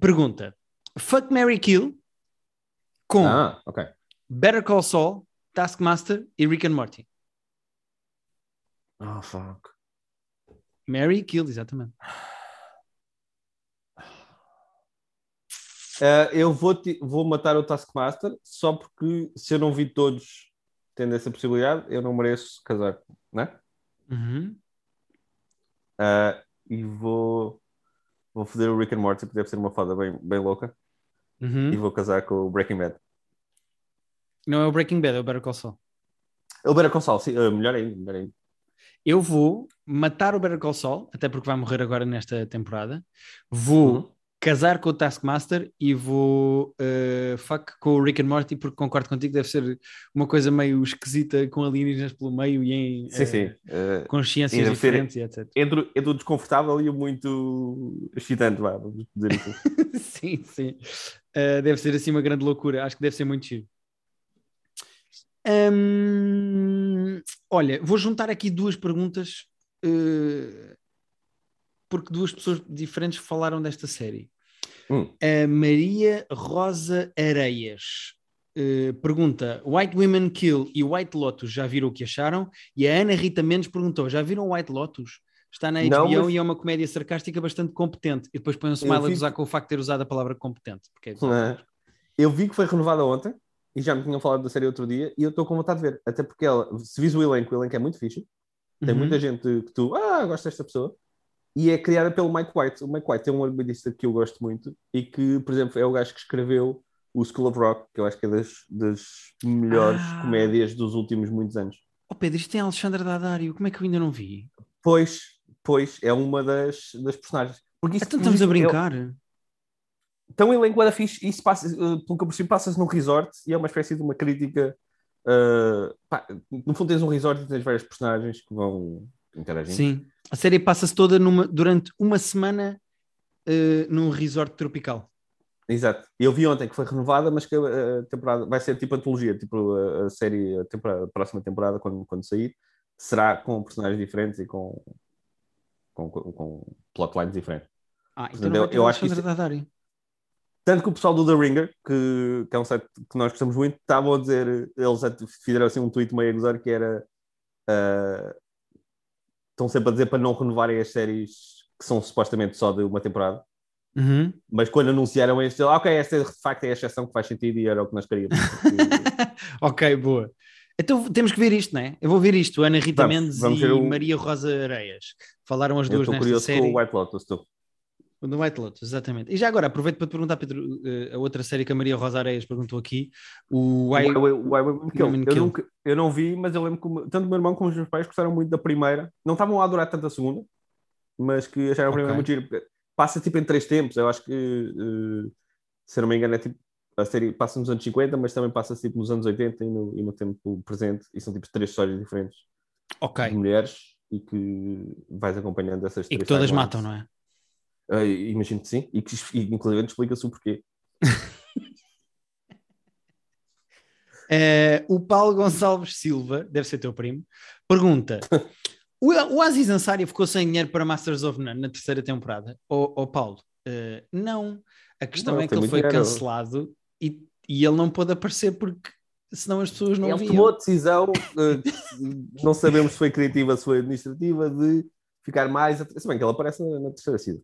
pergunta: Fuck Mary Kill com Ah, ok. Better Call Saul, Taskmaster e Rick and Morty. Oh, fuck. Mary Kill, exatamente. Uh, eu vou, vou matar o Taskmaster só porque se eu não vi todos tendo essa possibilidade, eu não mereço casar, né? Uhum. Uh, e vou, vou fazer o Rick and Morty, porque deve ser uma foda bem, bem louca, Uhum. e vou casar com o Breaking Bad. Não é o Breaking Bad, é o Better Call Saul. Ele Better Call Saul, sim, uh, melhor ainda, melhor ainda. Eu vou matar o Better Call Saul, até porque vai morrer agora nesta temporada. Vou Uhum. Casar com o Taskmaster e vou uh, fuck com o Rick and Morty porque concordo contigo, deve ser uma coisa meio esquisita com alienígenas pelo meio e em sim, uh, sim. Uh, consciências diferentes ser, e etc. Entre, entre o desconfortável e o muito excitante, vá, vamos dizer assim. sim, sim. Deve ser assim uma grande loucura, acho que deve ser muito. Um, olha, vou juntar aqui duas perguntas porque duas pessoas diferentes falaram desta série. Hum. A Maria Rosa Areias uh, pergunta: White Women Kill e White Lotus já viram o que acharam? E a Ana Rita Mendes perguntou: já viram White Lotus? Está na HBO Não, mas... e é uma comédia sarcástica bastante competente. E depois põe um smile vi... a gozar com o facto de ter usado a palavra competente. Porque é é. Eu vi que foi renovada ontem e já me tinham falado da série outro dia e eu estou com vontade de ver. Até porque ela, se vis o elenco, o elenco é muito fixe. Tem uhum. muita gente que tu, ah, gosto desta pessoa e é criada pelo Mike White. O Mike White é um argumentista que eu gosto muito e que, por exemplo, é o gajo que escreveu o School of Rock, que eu acho que é das, das melhores ah. comédias dos últimos muitos anos. Oh Pedro, isto tem Alexandre Daddario, como é que eu ainda não vi? Pois, pois, é uma das, das personagens. Porque isto, então estamos a brincar. É, então elenco era fixe, isso passa, uh, pelo que eu percebo, passa-se num resort e é uma espécie de uma crítica. Uh, pá, no fundo tens um resort e tens várias personagens que vão interagindo. Sim. A série passa-se toda numa, durante uma semana uh, num resort tropical. Exato. Eu vi ontem que foi renovada, mas que a temporada vai ser tipo antologia, tipo a, série, a, temporada, a próxima temporada, quando, quando sair, será com personagens diferentes e com, com, com, com plotlines diferentes. Ah, então Portanto, eu, eu acho que isto... Tanto que o pessoal do The Ringer, que, que é um site que nós gostamos muito, estavam a dizer, eles fizeram assim um tweet meio a gozar que era uh, estão sempre a dizer para não renovarem as séries que são supostamente só de uma temporada. Uhum. Mas quando anunciaram este, ah, ok, esta de facto é a exceção que faz sentido e era o que nós queríamos. ok, boa. Então temos que ver isto, não é? Eu vou ver isto. Ana Rita vamos, Mendes vamos e o... Maria Rosa Areias. Falaram as duas nesta série. com o White Lotus, tu. Do White Lotus, exatamente. E já agora, aproveito para te perguntar, Pedro, eh, a outra série que a Maria Rosa Areias perguntou aqui, o Why, Why, Why, Why Kill. Eu, nunca, eu não vi, mas eu lembro que tanto o meu irmão como os meus pais gostaram muito da primeira. Não estavam a adorar tanto a segunda, mas que acharam a primeira okay. muito giro. Passa tipo em três tempos, eu acho que, uh, se não me engano, é tipo, a série passa nos anos 50, mas também passa tipo nos anos 80 e no, e no tempo presente, e são tipo três histórias diferentes okay. de mulheres e que vais acompanhando essas três. E que todas matam, não é? Uh, imagino que sim, e que inclusive explica-se o porquê. uh, o Paulo Gonçalves Silva, deve ser teu primo, pergunta: o, o Aziz Ansari ficou sem dinheiro para Masters of None na terceira temporada? Ou oh, oh, Paulo, uh, não. A questão não, é que ele foi dinheiro. cancelado e, e ele não pôde aparecer porque senão as pessoas não ele viam. Ele tomou a decisão, não sabemos se foi criativa, se foi administrativa, de ficar mais. Se bem que ele aparece na, na terceira season.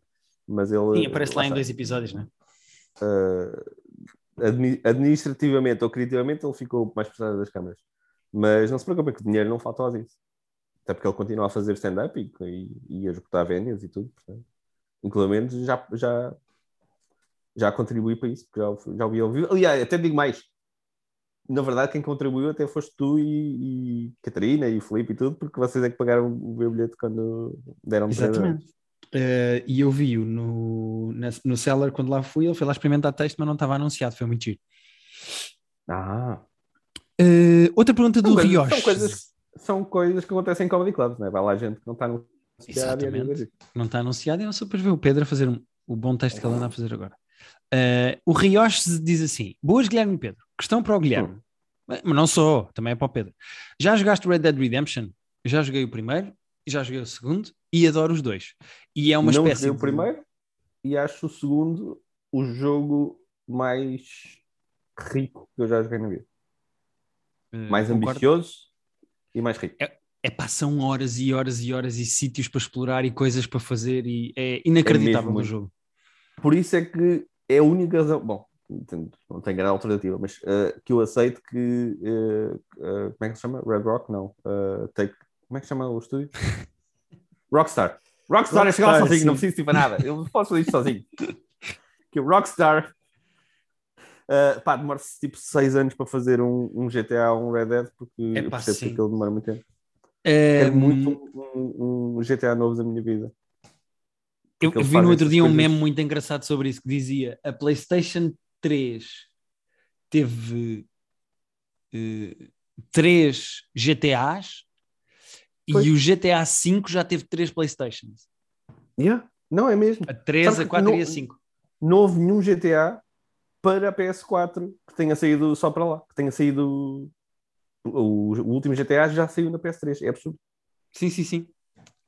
Mas ele. Sim, aparece lá, em dois episódios, não é? Uh, administrativamente ou criativamente ele ficou mais pesado das câmaras. Mas não se preocupe, que o dinheiro não falta aos isso. Até porque ele continua a fazer stand-up e, e, e, a executar vendas e tudo. Portanto, inclusive já, já, já contribui para isso, porque já, já ouvi ouvir. Aliás, até digo mais. Na verdade, quem contribuiu até foste tu e, e Catarina e o Felipe e tudo, porque vocês é que pagaram o meu bilhete quando deram Exatamente. Uh, e eu vi-o no, no Seller quando lá fui, ele foi lá experimentar texto, mas não estava anunciado, foi muito giro. Ah. Uh, outra pergunta do Rios. São coisas, são coisas que acontecem em comedy clubs, não é? Vai lá gente que não está anunciado. Exatamente. Não está anunciado e eu só depois ver o Pedro a fazer um, o bom texto que ele anda a fazer agora. Uh, o Rios diz assim: Boas, Guilherme e Pedro. Questão para o Guilherme. Hum. Mas não só, também é para o Pedro. Já jogaste Red Dead Redemption? Já joguei o primeiro, já joguei o segundo e adoro os dois. E é uma não espécie. Não o primeiro e acho o segundo o jogo mais rico que eu já joguei na vida. Uh, mais concordo. ambicioso e mais rico. É, é pá, são horas e horas e horas e sítios para explorar e coisas para fazer e é inacreditável é o jogo. Por isso é que é a única razão. Bom, não tem grande alternativa, mas uh, que eu aceito que. Uh, uh, como é que se chama? Red Rock? Não. take, como é que chama o estúdio? Rockstar. Rockstar, Rockstar é chegar sozinho, sim. não preciso ir para nada. Eu posso fazer isto sozinho. que o Rockstar uh, pá, demora-se tipo 6 anos para fazer um, um GTA ou um Red Dead, porque é, pá, eu percebo sim. que aquilo demora muito tempo. É... Quero muito um, um, GTA novo da minha vida. Eu, eu vi no outro dia um meme muito engraçado sobre isso que dizia a PlayStation 3 teve eh, três GTAs Pois. e o GTA V já teve três PlayStations. Yeah. Não, é mesmo. A 3, Sabe a que 4 não- e a 5. Não houve nenhum GTA para a PS4 que tenha saído só para lá. Que tenha saído. O, o último GTA já saiu na PS3. É absurdo. Sim, sim, sim.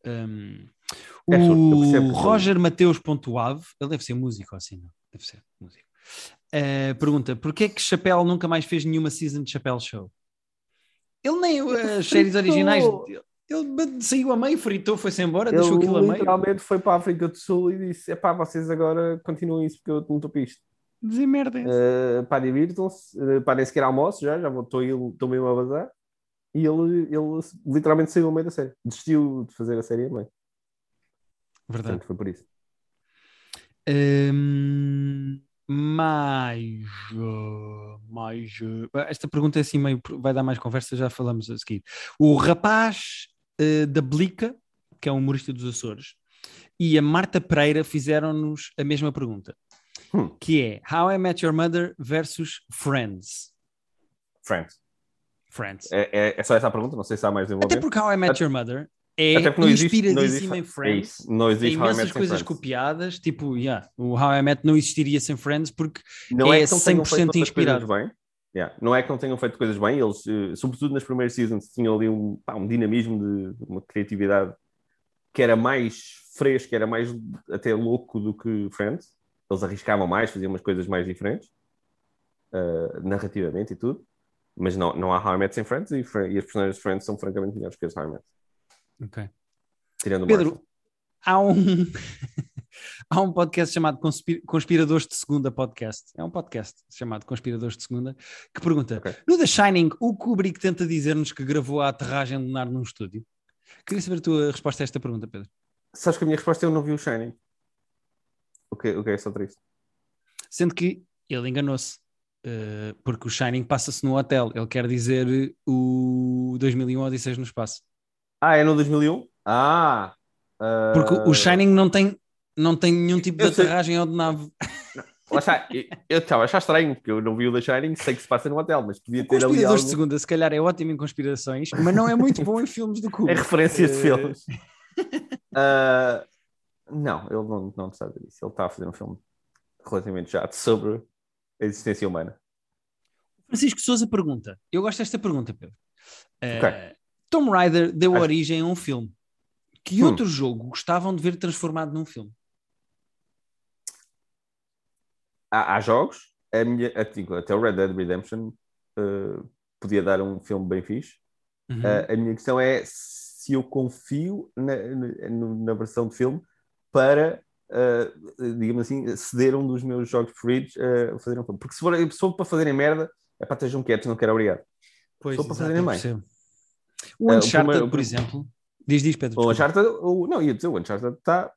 Um, É absurdo, o Roger Mateus Ponto Ave, ele deve ser músico assim, não? Deve ser músico. Uh, pergunta: porquê que Chapéu nunca mais fez nenhuma season de Chapéu Show? Ele nem as séries originais. Ele saiu a meio, fritou, foi-se embora, Ele deixou aquilo a meio. literalmente foi para a África do Sul e disse: é pá, vocês agora continuem isso porque eu não estou para isto. Dizer merda. Uh, pá, divirtam-se, uh, pá, nem sequer almoço já, já estou estou mesmo a bazar. E ele, ele literalmente saiu a meio da série. Desistiu de fazer a série a meio. Verdade. Portanto, foi por isso. Hum, mais, uh, mais. esta pergunta é assim meio. Vai dar mais conversa, já falamos a seguir. O rapaz uh, da Blica, que é um humorista dos Açores, e a Marta Pereira fizeram-nos a mesma pergunta, Hum. que é How I Met Your Mother versus Friends. Friends. Friends. É, é, é só essa a pergunta, não sei se há mais Até desenvolvimento. porque How I Met Your Mother é Até inspiradíssima em Friends. É isso, não Tem existe I imensas coisas Friends. copiadas, tipo, yeah, o How I Met não existiria sem Friends porque Não é é que não tenham 100% feito outras inspirado. bem. Yeah. Não é que não tenham feito coisas bem, eles, eh, sobretudo nas primeiras seasons, tinham ali um, pá, um dinamismo de, uma criatividade que era mais fresco, era mais até louco do que Friends. Eles arriscavam mais, faziam umas coisas mais diferentes, eh, narrativamente e tudo. Mas não, não há How I Met sem Friends e, e as personagens de Friends são francamente melhores que as How I Met. Ok. Tirando Pedro, Marshall. há um, há um podcast chamado Conspi- Conspiradores de Segunda Podcast. É um podcast chamado Conspiradores de Segunda que pergunta: Ok. no The Shining, o Kubrick tenta dizer-nos que gravou a aterragem lunar num estúdio. Queria saber a tua resposta a esta pergunta, Pedro. Sabes que a minha resposta é eu não vi o Shining. O que, o que é só triste. Sendo que ele enganou-se. eh, porque o Shining passa-se no hotel. Ele quer dizer o 2001 Odisseus no Espaço. Ah, é no 2001? Ah! Porque ah, o Shining não tem, não tem nenhum tipo de sei. aterragem ou de nave. Lá está, eu- estava a achar estranho, porque eu não vi o The Shining, sei que se passa no hotel, mas podia ter ali algo... de Segunda, se calhar é ótimo em conspirações, mas não é muito bom em filmes do É Kubrick. referências de Eh, filmes. Ah, não, ele não, não sabe disso. Ele está a fazer um filme relativamente chato sobre a existência humana. Francisco Souza pergunta: Eu gosto desta pergunta, Pedro. Eh, Ok. Tom Raider deu Acho- origem a um filme. Que Hum. outro jogo gostavam de ver transformado num filme? Há, há jogos, a minha, até o Red Dead Redemption ah, podia dar um filme bem fixe. Uhum. Ah, a minha questão é se eu confio na, na, na versão de filme para, uh, digamos assim, ceder um dos meus jogos preferidos a fazer um filme. Porque se for, se for para fazerem merda, é para estejam quietos, não quero obrigado. Pois, só para fazerem percebo. O Eh, o Uncharted, primeiro- por exemplo. Diz, diz, Pedro. O. Uncharted, o, não, ia dizer, o Uncharted está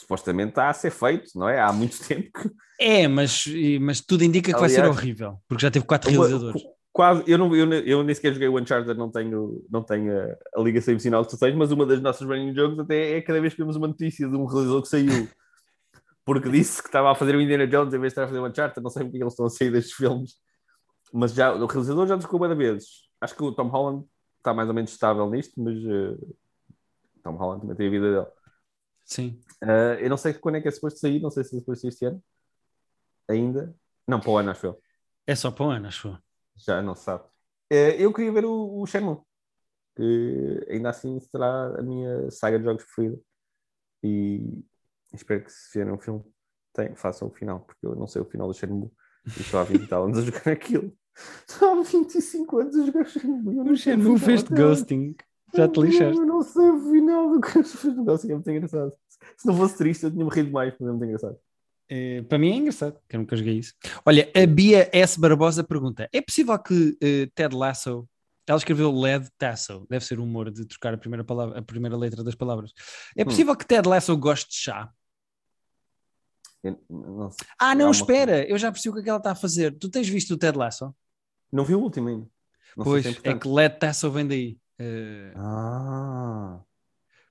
supostamente está a ser feito, não é? Há muito tempo que É, mas, mas tudo indica que vai ser horrível, porque já teve quatro Uma- realizadores. quase, eu, não, eu, eu nem sequer joguei o Uncharted, não tenho, não tenho a, a ligação emocional que tu tens, mas uma das nossas running jokes até é cada vez que vemos uma notícia de um realizador que saiu porque disse que estava a fazer o Indiana Jones em vez de estar a fazer o Uncharted, não sei porque eles estão a sair destes filmes, mas já, o realizador já descobriu da vezes. Acho que o Tom Holland está mais ou menos estável nisto, mas eh, Tom Holland também tem a vida dele. Sim. Eh, eu não sei quando é que é suposto sair, não sei se é suposto sair este ano ainda. Não, para o ano, acho eu. É só para o ano, acho eu. Já não se sabe. Eh, eu queria ver o, o Shenmue, que ainda assim será a minha saga de jogos preferida. E espero que se fizerem um filme, tem, façam o final, porque eu não sei o final do Shenmue. E estou há 20 e tal anos a jogar aquilo. Estou há 25 anos a jogar Shenmue. O Shenmue fez-te até hoje. ghosting. Já te lixaste. Eu não sei o final do que eles fez no Ghosting, é muito engraçado. Se não fosse triste, eu tinha-me rido mais, mas é muito engraçado. Eh, para mim é engraçado, que eu nunca joguei isso. Olha, a Bia S. Barbosa pergunta: é possível que eh, Ted Lasso, ela escreveu LED Tasso, deve ser o humor de trocar a primeira, palavra, a primeira letra das palavras. É possível que Ted Lasso goste de chá? Eu não. Ah, não, espera, eu já percebi o que é que ela está a fazer. Tu tens visto o Ted Lasso? não vi o último ainda. Não pois, sei se é importante. que LED Tasso vem daí. Eh, Ah,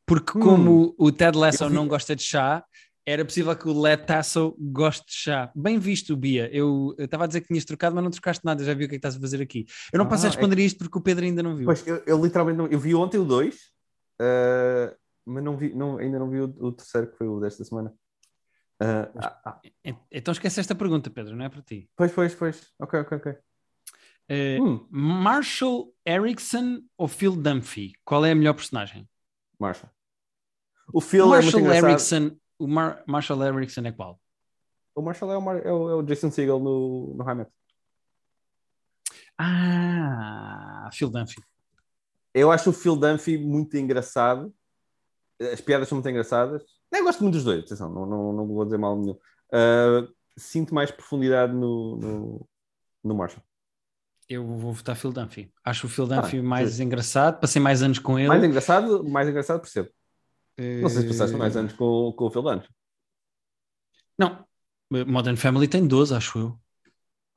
Porque Hum. como o Ted Lasso vi- não gosta de chá, era possível que o Led Tasso goste de chá. Bem visto, Bia. Eu estava a dizer que tinhas trocado, mas não trocaste nada. Já vi o que é que estás a fazer aqui. Eu não posso Ah, responder a isto porque o Pedro ainda não viu. Pois, eu, eu literalmente não, eu vi ontem o 2, mas não vi, não, ainda não vi o, o terceiro que foi o desta semana. Ah, ah, ah, Então esquece esta pergunta, Pedro, não é para ti. pois, pois, pois. Ok, ok, ok. Eh, Hum, Marshall Erickson ou Phil Dunphy? Qual é a melhor personagem? Marshall. O Phil é Marshall engraçado. Erickson, o Mar- Marshall Erickson é qual? O Marshall é o, Mar- é o, é o Jason Segel no, no High. Ah, Phil Dunphy. Eu acho o Phil Dunphy muito engraçado. As piadas são muito engraçadas. Eu gosto muito dos dois, atenção, não, não, não vou dizer mal nenhum. Ah, sinto mais profundidade no, no, no Marshall. Eu vou votar Phil Dunphy. Acho o Phil Tá Dunphy bem, mais sim. engraçado. Passei mais anos com ele. Mais engraçado, mais engraçado percebo. Eh, Não sei se passaste mais anos com, com o Phil Dunphy. Não. Modern Family tem 12, acho eu.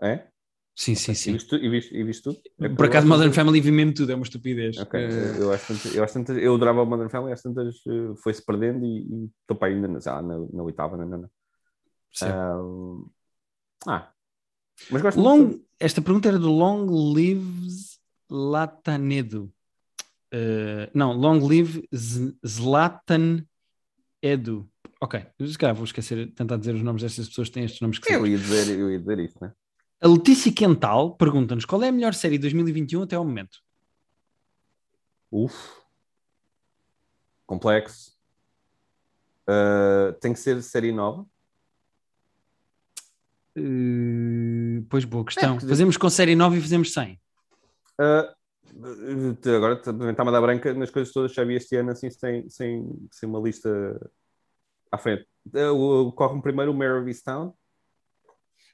É? Sim, sim, E sim. viste, tu- e viste, e viste tudo? É Por acaso, Modern que- Family vi mesmo tudo, é uma estupidez. Ok, Eh, eu acho tanto, eu acho tanto, eu adorava o Modern Family, acho tantas eh, foi-se perdendo e e estou para ainda na, oitava, na nona. Ah, ah, mas gosto muito. Long, esta pergunta era do Long Lives Latanedo. Eh, não, Long Live Z- Zlatan Edu. Ok, se calhar vou esquecer, tentar dizer os nomes destas pessoas que têm estes nomes que Eu ia dizer, eu ia dizer isso, né? A Letícia Quental pergunta-nos qual é a melhor série de 2021 até ao momento. Uf. Complexo. Ah, tem que ser série nova. Eh, pois boa questão. É, porque- Fazemos com série 9 e fazemos 100. Ah, eh, agora também está-me a dar branca nas coisas todas que já vi este ano, assim, sem, sem, sem uma lista à frente. O- Corre-me primeiro o Mare of Easttown.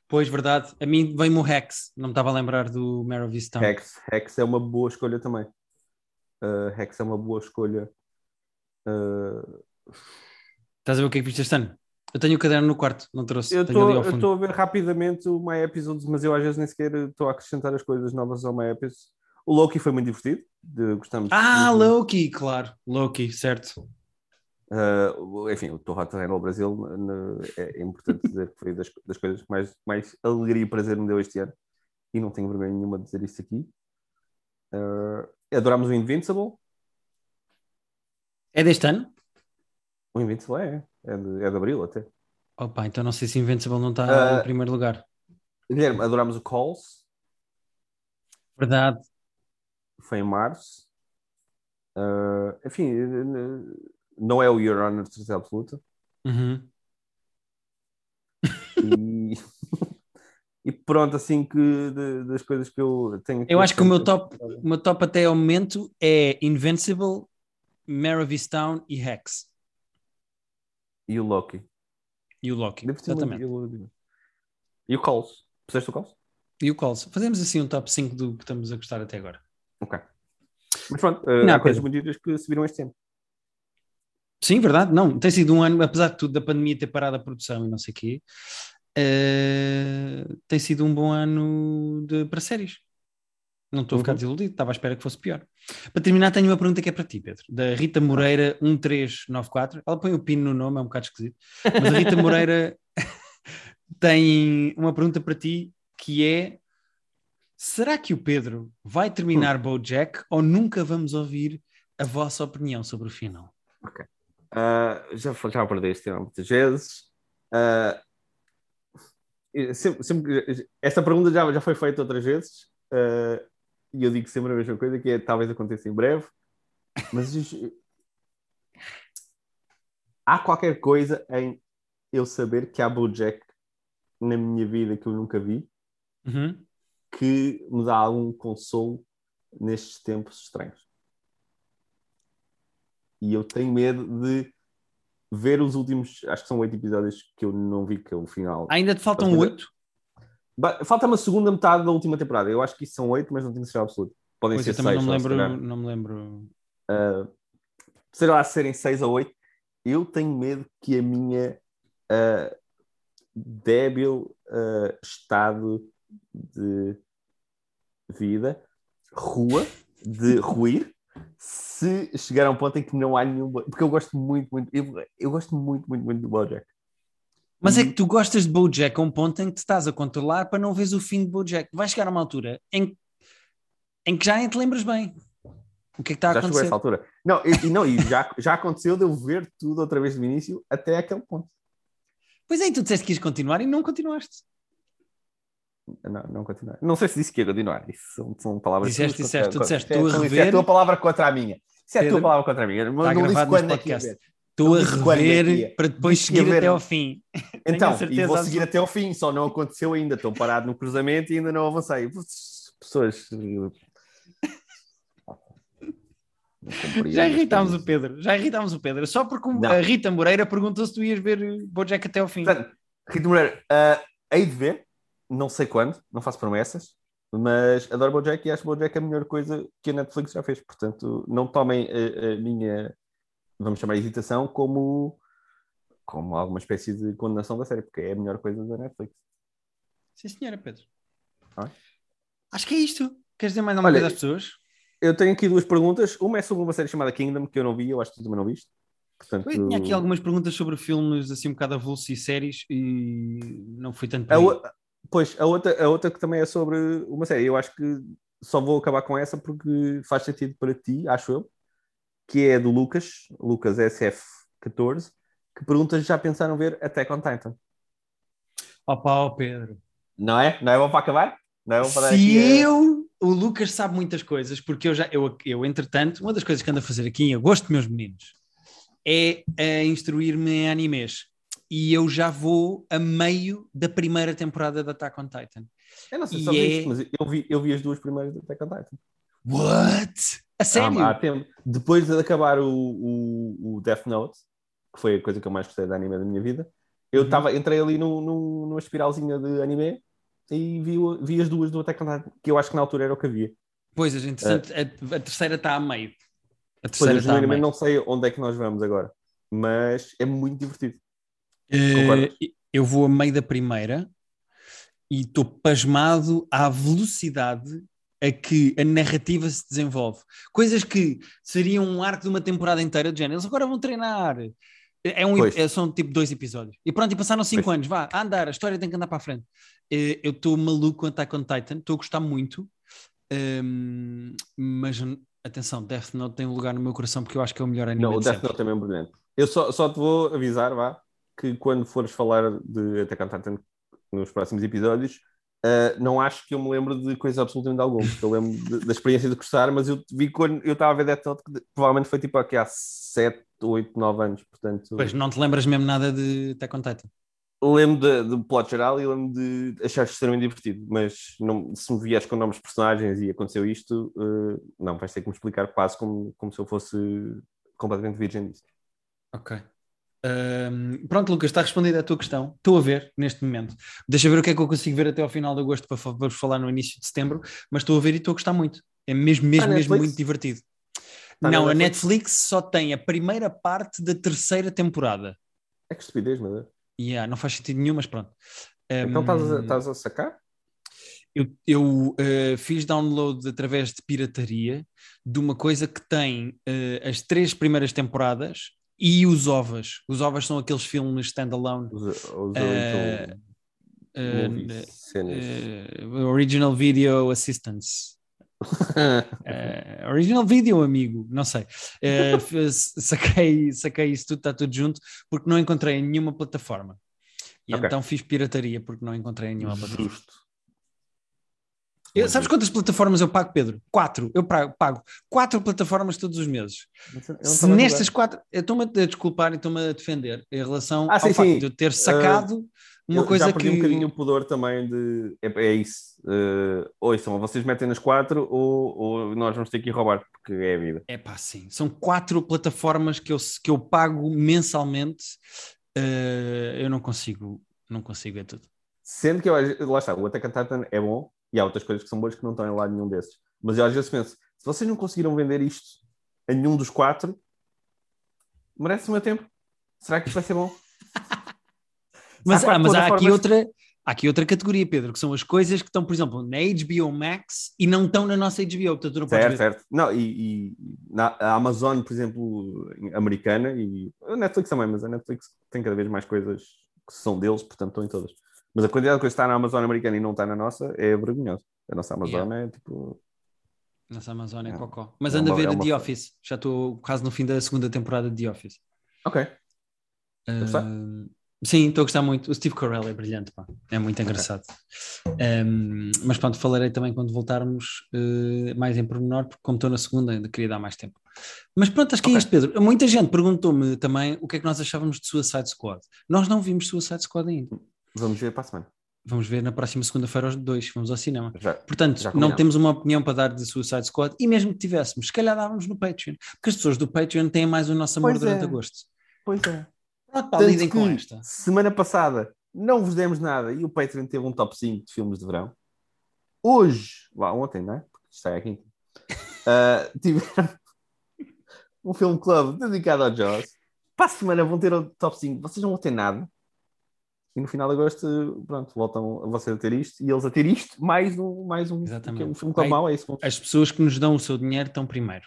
Pois, verdade. A mim vem-me o Rex. Não me estava a lembrar do Mare of Easttown. Rex, Rex é uma boa escolha também. Uh, Rex é uma boa escolha. Uh, Estás a ver o que é que viste este ano? Eu tenho o caderno no quarto, não trouxe. eu estou a ver rapidamente o My Episodes, mas eu às vezes nem sequer estou a acrescentar as coisas novas ao My Episodes. O Loki foi muito divertido. de- gostamos. Ah, muito. Loki, claro. Loki, certo. Uh, enfim, o Torra Terreno ao Brasil no- é, é importante dizer que foi das, das coisas que mais, mais alegria e prazer me deu este ano. E não tenho vergonha nenhuma de dizer isso aqui. Uh, adorámos o Invincible. É deste ano? O Invincible é, é de, é de abril até. Opa, então não sei se Invincible não está Ah. em primeiro lugar. Guilherme, adorámos o Calls. Verdade. foi em março. Ah, enfim, não é o Your Honor de certeza absoluta. Uhum. E, e pronto, assim que de- das coisas que eu tenho. Eu acho que o meu top o meu top até ao momento é Invincible, Mare of Easttown e Hex. E o Loki. E o Loki. Ter Exatamente. E o, e o Calls. Puseste o Calls? E o Calls. Fazemos assim um top 5 do que estamos a gostar até agora. Ok. Mas pronto, ah, Não, há coisas giras que se viram este ano. Sim, verdade. Não, tem sido um ano, apesar de tudo, da pandemia ter parado a produção e não sei o quê, eh, tem sido um bom ano de- para séries. Não estou a ficar Uhum. desiludido, estava à espera que fosse pior. Para terminar, tenho uma pergunta que é para ti, Pedro, da Rita Moreira 1394. Ela põe o pino no nome, é um bocado esquisito. Mas a Rita Moreira tem uma pergunta para ti que é: será que o Pedro vai terminar BoJack ou nunca vamos ouvir a vossa opinião sobre o final? Ah, já, fa- já abordei este tema muitas vezes. E sempre- sempre- esta pergunta já, já foi feita outras vezes. ah, e eu digo sempre a mesma coisa, que é talvez aconteça em breve. Mas há qualquer coisa em eu saber que há BoJack na minha vida que eu nunca vi Uhum. que me dá algum consolo nestes tempos estranhos. E eu tenho medo de ver os últimos, acho que são oito episódios que eu não vi, que é o final. Ainda te faltam oito? Ba- Falta-me a segunda metade da última temporada. Eu acho que isso são oito, mas não tenho certeza absoluta. Podem Pois ser eu também seis, não me lembro, calhar. não me lembro. sei lá, se serem seis ou oito, eu tenho medo que a minha ah, débil ah, estado de vida, rua, de ruir, se chegar a um ponto em que não há nenhum. Porque eu gosto muito, muito. Eu, eu gosto muito, muito, muito do Bojack. Mas é que tu gostas de Bojack a um ponto em que te estás a controlar para não veres o fim de Bojack. Vai chegar a uma altura em, em que já nem te lembras bem o que é que está a já acontecer. a essa altura. Não, e, não, e já, já aconteceu de eu ver tudo outra vez do início até aquele ponto. Pois é, e tu disseste que ias continuar e não continuaste. Não, não continuar. Não sei se disse que ia continuar. Isso são, são palavras Disseste, disseste, tu contra- disseste, contra- tu a isso é a rever- tua palavra contra a minha. Isso é a tua palavra contra a minha. Está não disse quando é que ia ver. Estou a rever para depois seguir ver. até ao fim. Então, e vou seguir até ao fim, só não aconteceu ainda. Estou parado no cruzamento e ainda não avancei. Pessoas. Compreendo Já irritámos o Pedro, já irritámos o Pedro, só porque Não. a Rita Moreira perguntou se tu ias ver eh, Bojack até ao fim. Portanto, Rita Moreira, ah, hei de ver, não sei quando, não faço promessas, mas adoro Bojack e acho Bojack a melhor coisa que a Netflix já fez. Portanto, não tomem a, a minha, vamos chamar hesitação, como, como alguma espécie de condenação da série, porque é a melhor coisa da Netflix. Sim, senhora, Pedro. Ah. Acho que é isto. Queres dizer mais alguma Olha, coisa às pessoas? Eu tenho aqui duas perguntas. Uma é sobre uma série chamada Kingdom, que eu não vi, eu acho que tu também não viste. Portanto, Eu tinha aqui algumas perguntas sobre filmes assim um bocado avulsos e séries e não foi tanto A o- Pois, a outra, a outra que também é sobre uma série. Eu acho que só vou acabar com essa porque faz sentido para ti, acho eu, que é do Lucas, Lucas SF14, que pergunta se já pensaram ver Attack on Titan. Opa, ó Pedro. Não é? Não é bom para acabar? Não é bom para Se aqui eu, o Lucas sabe muitas coisas, porque eu já, eu, eu entretanto, uma das coisas que ando a fazer aqui em agosto, meus meninos, é a instruir-me em animes. E eu já vou a meio da primeira temporada da Attack on Titan. Eu não sei se só é- viste, mas eu vi, eu vi as duas primeiras de Attack on Titan. What? A sério? Há, há tempo. Depois de acabar o, o, o Death Note, que foi a coisa que eu mais gostei de anime da minha vida, eu Uhum. tava, entrei ali no, no, numa espiralzinha de anime e vi, vi as duas do Attack on Titan, que eu acho que na altura era o que havia. Pois, a gente sente- a, a terceira está a meio. A terceira está a meio. não sei onde é que nós vamos agora, mas é muito divertido. Concordas? eu vou a meio da primeira e estou pasmado à velocidade a que a narrativa se desenvolve. Coisas que seriam um arco de uma temporada inteira de género. Eles agora vão treinar. É um, Pois. é- são tipo dois episódios. E pronto, e passaram cinco Pois. anos. Vá, a andar, a história tem que andar para a frente. Eh, Eu estou maluco com Attack on Titan, estou a gostar muito. Ehm, mas atenção, Death Note tem um lugar no meu coração porque eu acho que é o melhor anime Não, o de Death sempre. Note também é brilhante. Eu só, só te vou avisar, vá, que quando fores falar de Attack on Titan nos próximos episódios, ah, não acho que eu me lembro de coisa absolutamente alguma, porque eu lembro de- da experiência de cursar, mas eu vi quando eu estava a ver Death Note, que provavelmente foi tipo aqui há 7, 8, 9 anos, portanto, Pois, não te lembras mesmo nada de Attack on Titan? lembro do plot geral e lembro de achar extremamente divertido, mas não, se me vieres com nomes de personagens e aconteceu isto, ah, não, vais ter que me explicar quase como, como se eu fosse completamente virgem disso. Ok. Pronto, Lucas, está respondida a tua questão. Estou a ver neste momento. Deixa ver o que é que eu consigo ver até ao final de agosto para fa- vamos falar no início de setembro, mas estou a ver e estou a gostar muito. É mesmo, mesmo, mesmo muito divertido. Não, a Netflix? Só tem a primeira parte da terceira temporada. É que estupidez, meu Deus. Yeah, não faz sentido nenhum, mas pronto. Então estás a, estás a sacar? Eu, eu, eh, fiz download através de pirataria de uma coisa que tem eh, as três primeiras temporadas e os OVAs. Os OVAs são aqueles filmes standalone. Os, os original movies, cenas. eh, Original Video Assistance. Eh, original Video, amigo, não sei. F- saquei, saquei isso tudo, está tudo junto, porque não encontrei em nenhuma plataforma. E Ok. então fiz pirataria porque não encontrei em nenhuma plataforma. Justo. Eu- sabes quantas plataformas eu pago, Pedro? Quatro. Eu pago, quatro plataformas todos os meses. Se nestas quatro. Eu estou-me a desculpar e estou-me a defender em relação Ah, ao sim, facto sim. de eu ter sacado uma Eu coisa já perdi que. um bocadinho o pudor também de. É, é isso. Uh, ouçam, ou vocês metem nas quatro ou, ou nós vamos ter que ir roubar, porque é a vida. É pá, sim. São quatro plataformas que eu, que eu pago mensalmente. Eh, eu não consigo, não consigo ver tudo. Sendo que eu, lá está, o Attack on Titan é bom e há outras coisas que são boas que não estão em lado nenhum desses. Mas eu às vezes penso, se vocês não conseguiram vender isto a nenhum dos quatro, merece o meu tempo. Será que isto vai ser bom? Mas, Há ah, mas há aqui outra. Há aqui outra categoria, Pedro, que são as coisas que estão, por exemplo, na HBO Max e não estão na nossa HBO, portanto tu não podes Certo, ver. certo. Não, e, e na a Amazon, por exemplo, americana, e a Netflix também, mas a Netflix tem cada vez mais coisas que são deles, portanto estão em todas. Mas a quantidade de que está na Amazon americana e não está na nossa é vergonhosa. A nossa Amazon é tipo. Nossa Amazon é É. cocó. Mas É anda a ver é uma The Office. Já estou quase no fim da segunda temporada de The Office. Ok. Ah, sim, estou a gostar muito. O Steve Carell é brilhante, pá. É muito engraçado. Um, mas pronto, falarei também quando voltarmos eh, mais em pormenor, porque como estou na segunda, ainda queria dar mais tempo. Mas pronto, acho que é Ok. isto, Pedro. Muita gente perguntou-me também o que é que nós achávamos de Suicide Squad. Nós não vimos Suicide Squad ainda. Vamos ver para a semana. Vamos ver na próxima segunda-feira aos dois, vamos ao cinema. Já. Portanto, Já não temos uma opinião para dar de Suicide Squad e mesmo que tivéssemos, se calhar dávamos no Patreon, porque as pessoas do Patreon têm mais o nosso amor Pois durante é. agosto. Pois é. Pronto, pá, lidem com esta. Semana passada não vos demos nada e o Patreon teve um top 5 de filmes de verão. Hoje, lá ontem, não é? Porque isto sai aqui. Uh, tiveram um filme club dedicado ao Jaws. Para a semana vão ter o top 5. Vocês não vão ter nada. E no final de agosto, pronto, voltam vocês a ter isto e eles a ter isto, mais um, mais um, Exatamente. um filme Ai, mau, é isso. As pessoas que nos dão o seu dinheiro estão primeiro.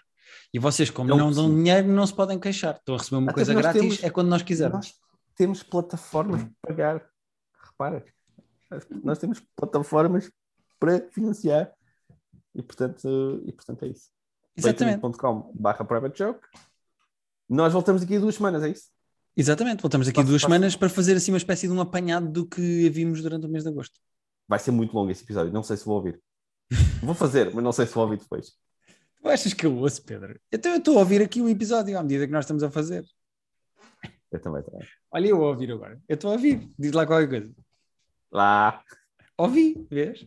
E vocês, como Não não, dão sim. dinheiro, não se podem queixar. Estão a receber uma Até coisa grátis, temos- é quando nós quisermos. Nós temos plataformas para pagar. Repara, nós temos plataformas para financiar. E portanto, e, portanto é isso. Exatamente. barra private joke. Nós voltamos aqui duas semanas, é isso? Exatamente. Voltamos aqui duas semanas para fazer assim uma espécie de um apanhado do que vimos durante o mês de agosto. Vai ser muito longo esse episódio, não sei se vou ouvir. Vou fazer, mas não sei se vou ouvir depois. Tu achas que eu ouço, Pedro? Então eu estou a ouvir aqui o episódio à medida que nós estamos a fazer. Eu também também. Olha, eu a ouvir agora. Eu estou a ouvir. Diz lá qualquer coisa. Lá. Ouvi, vês?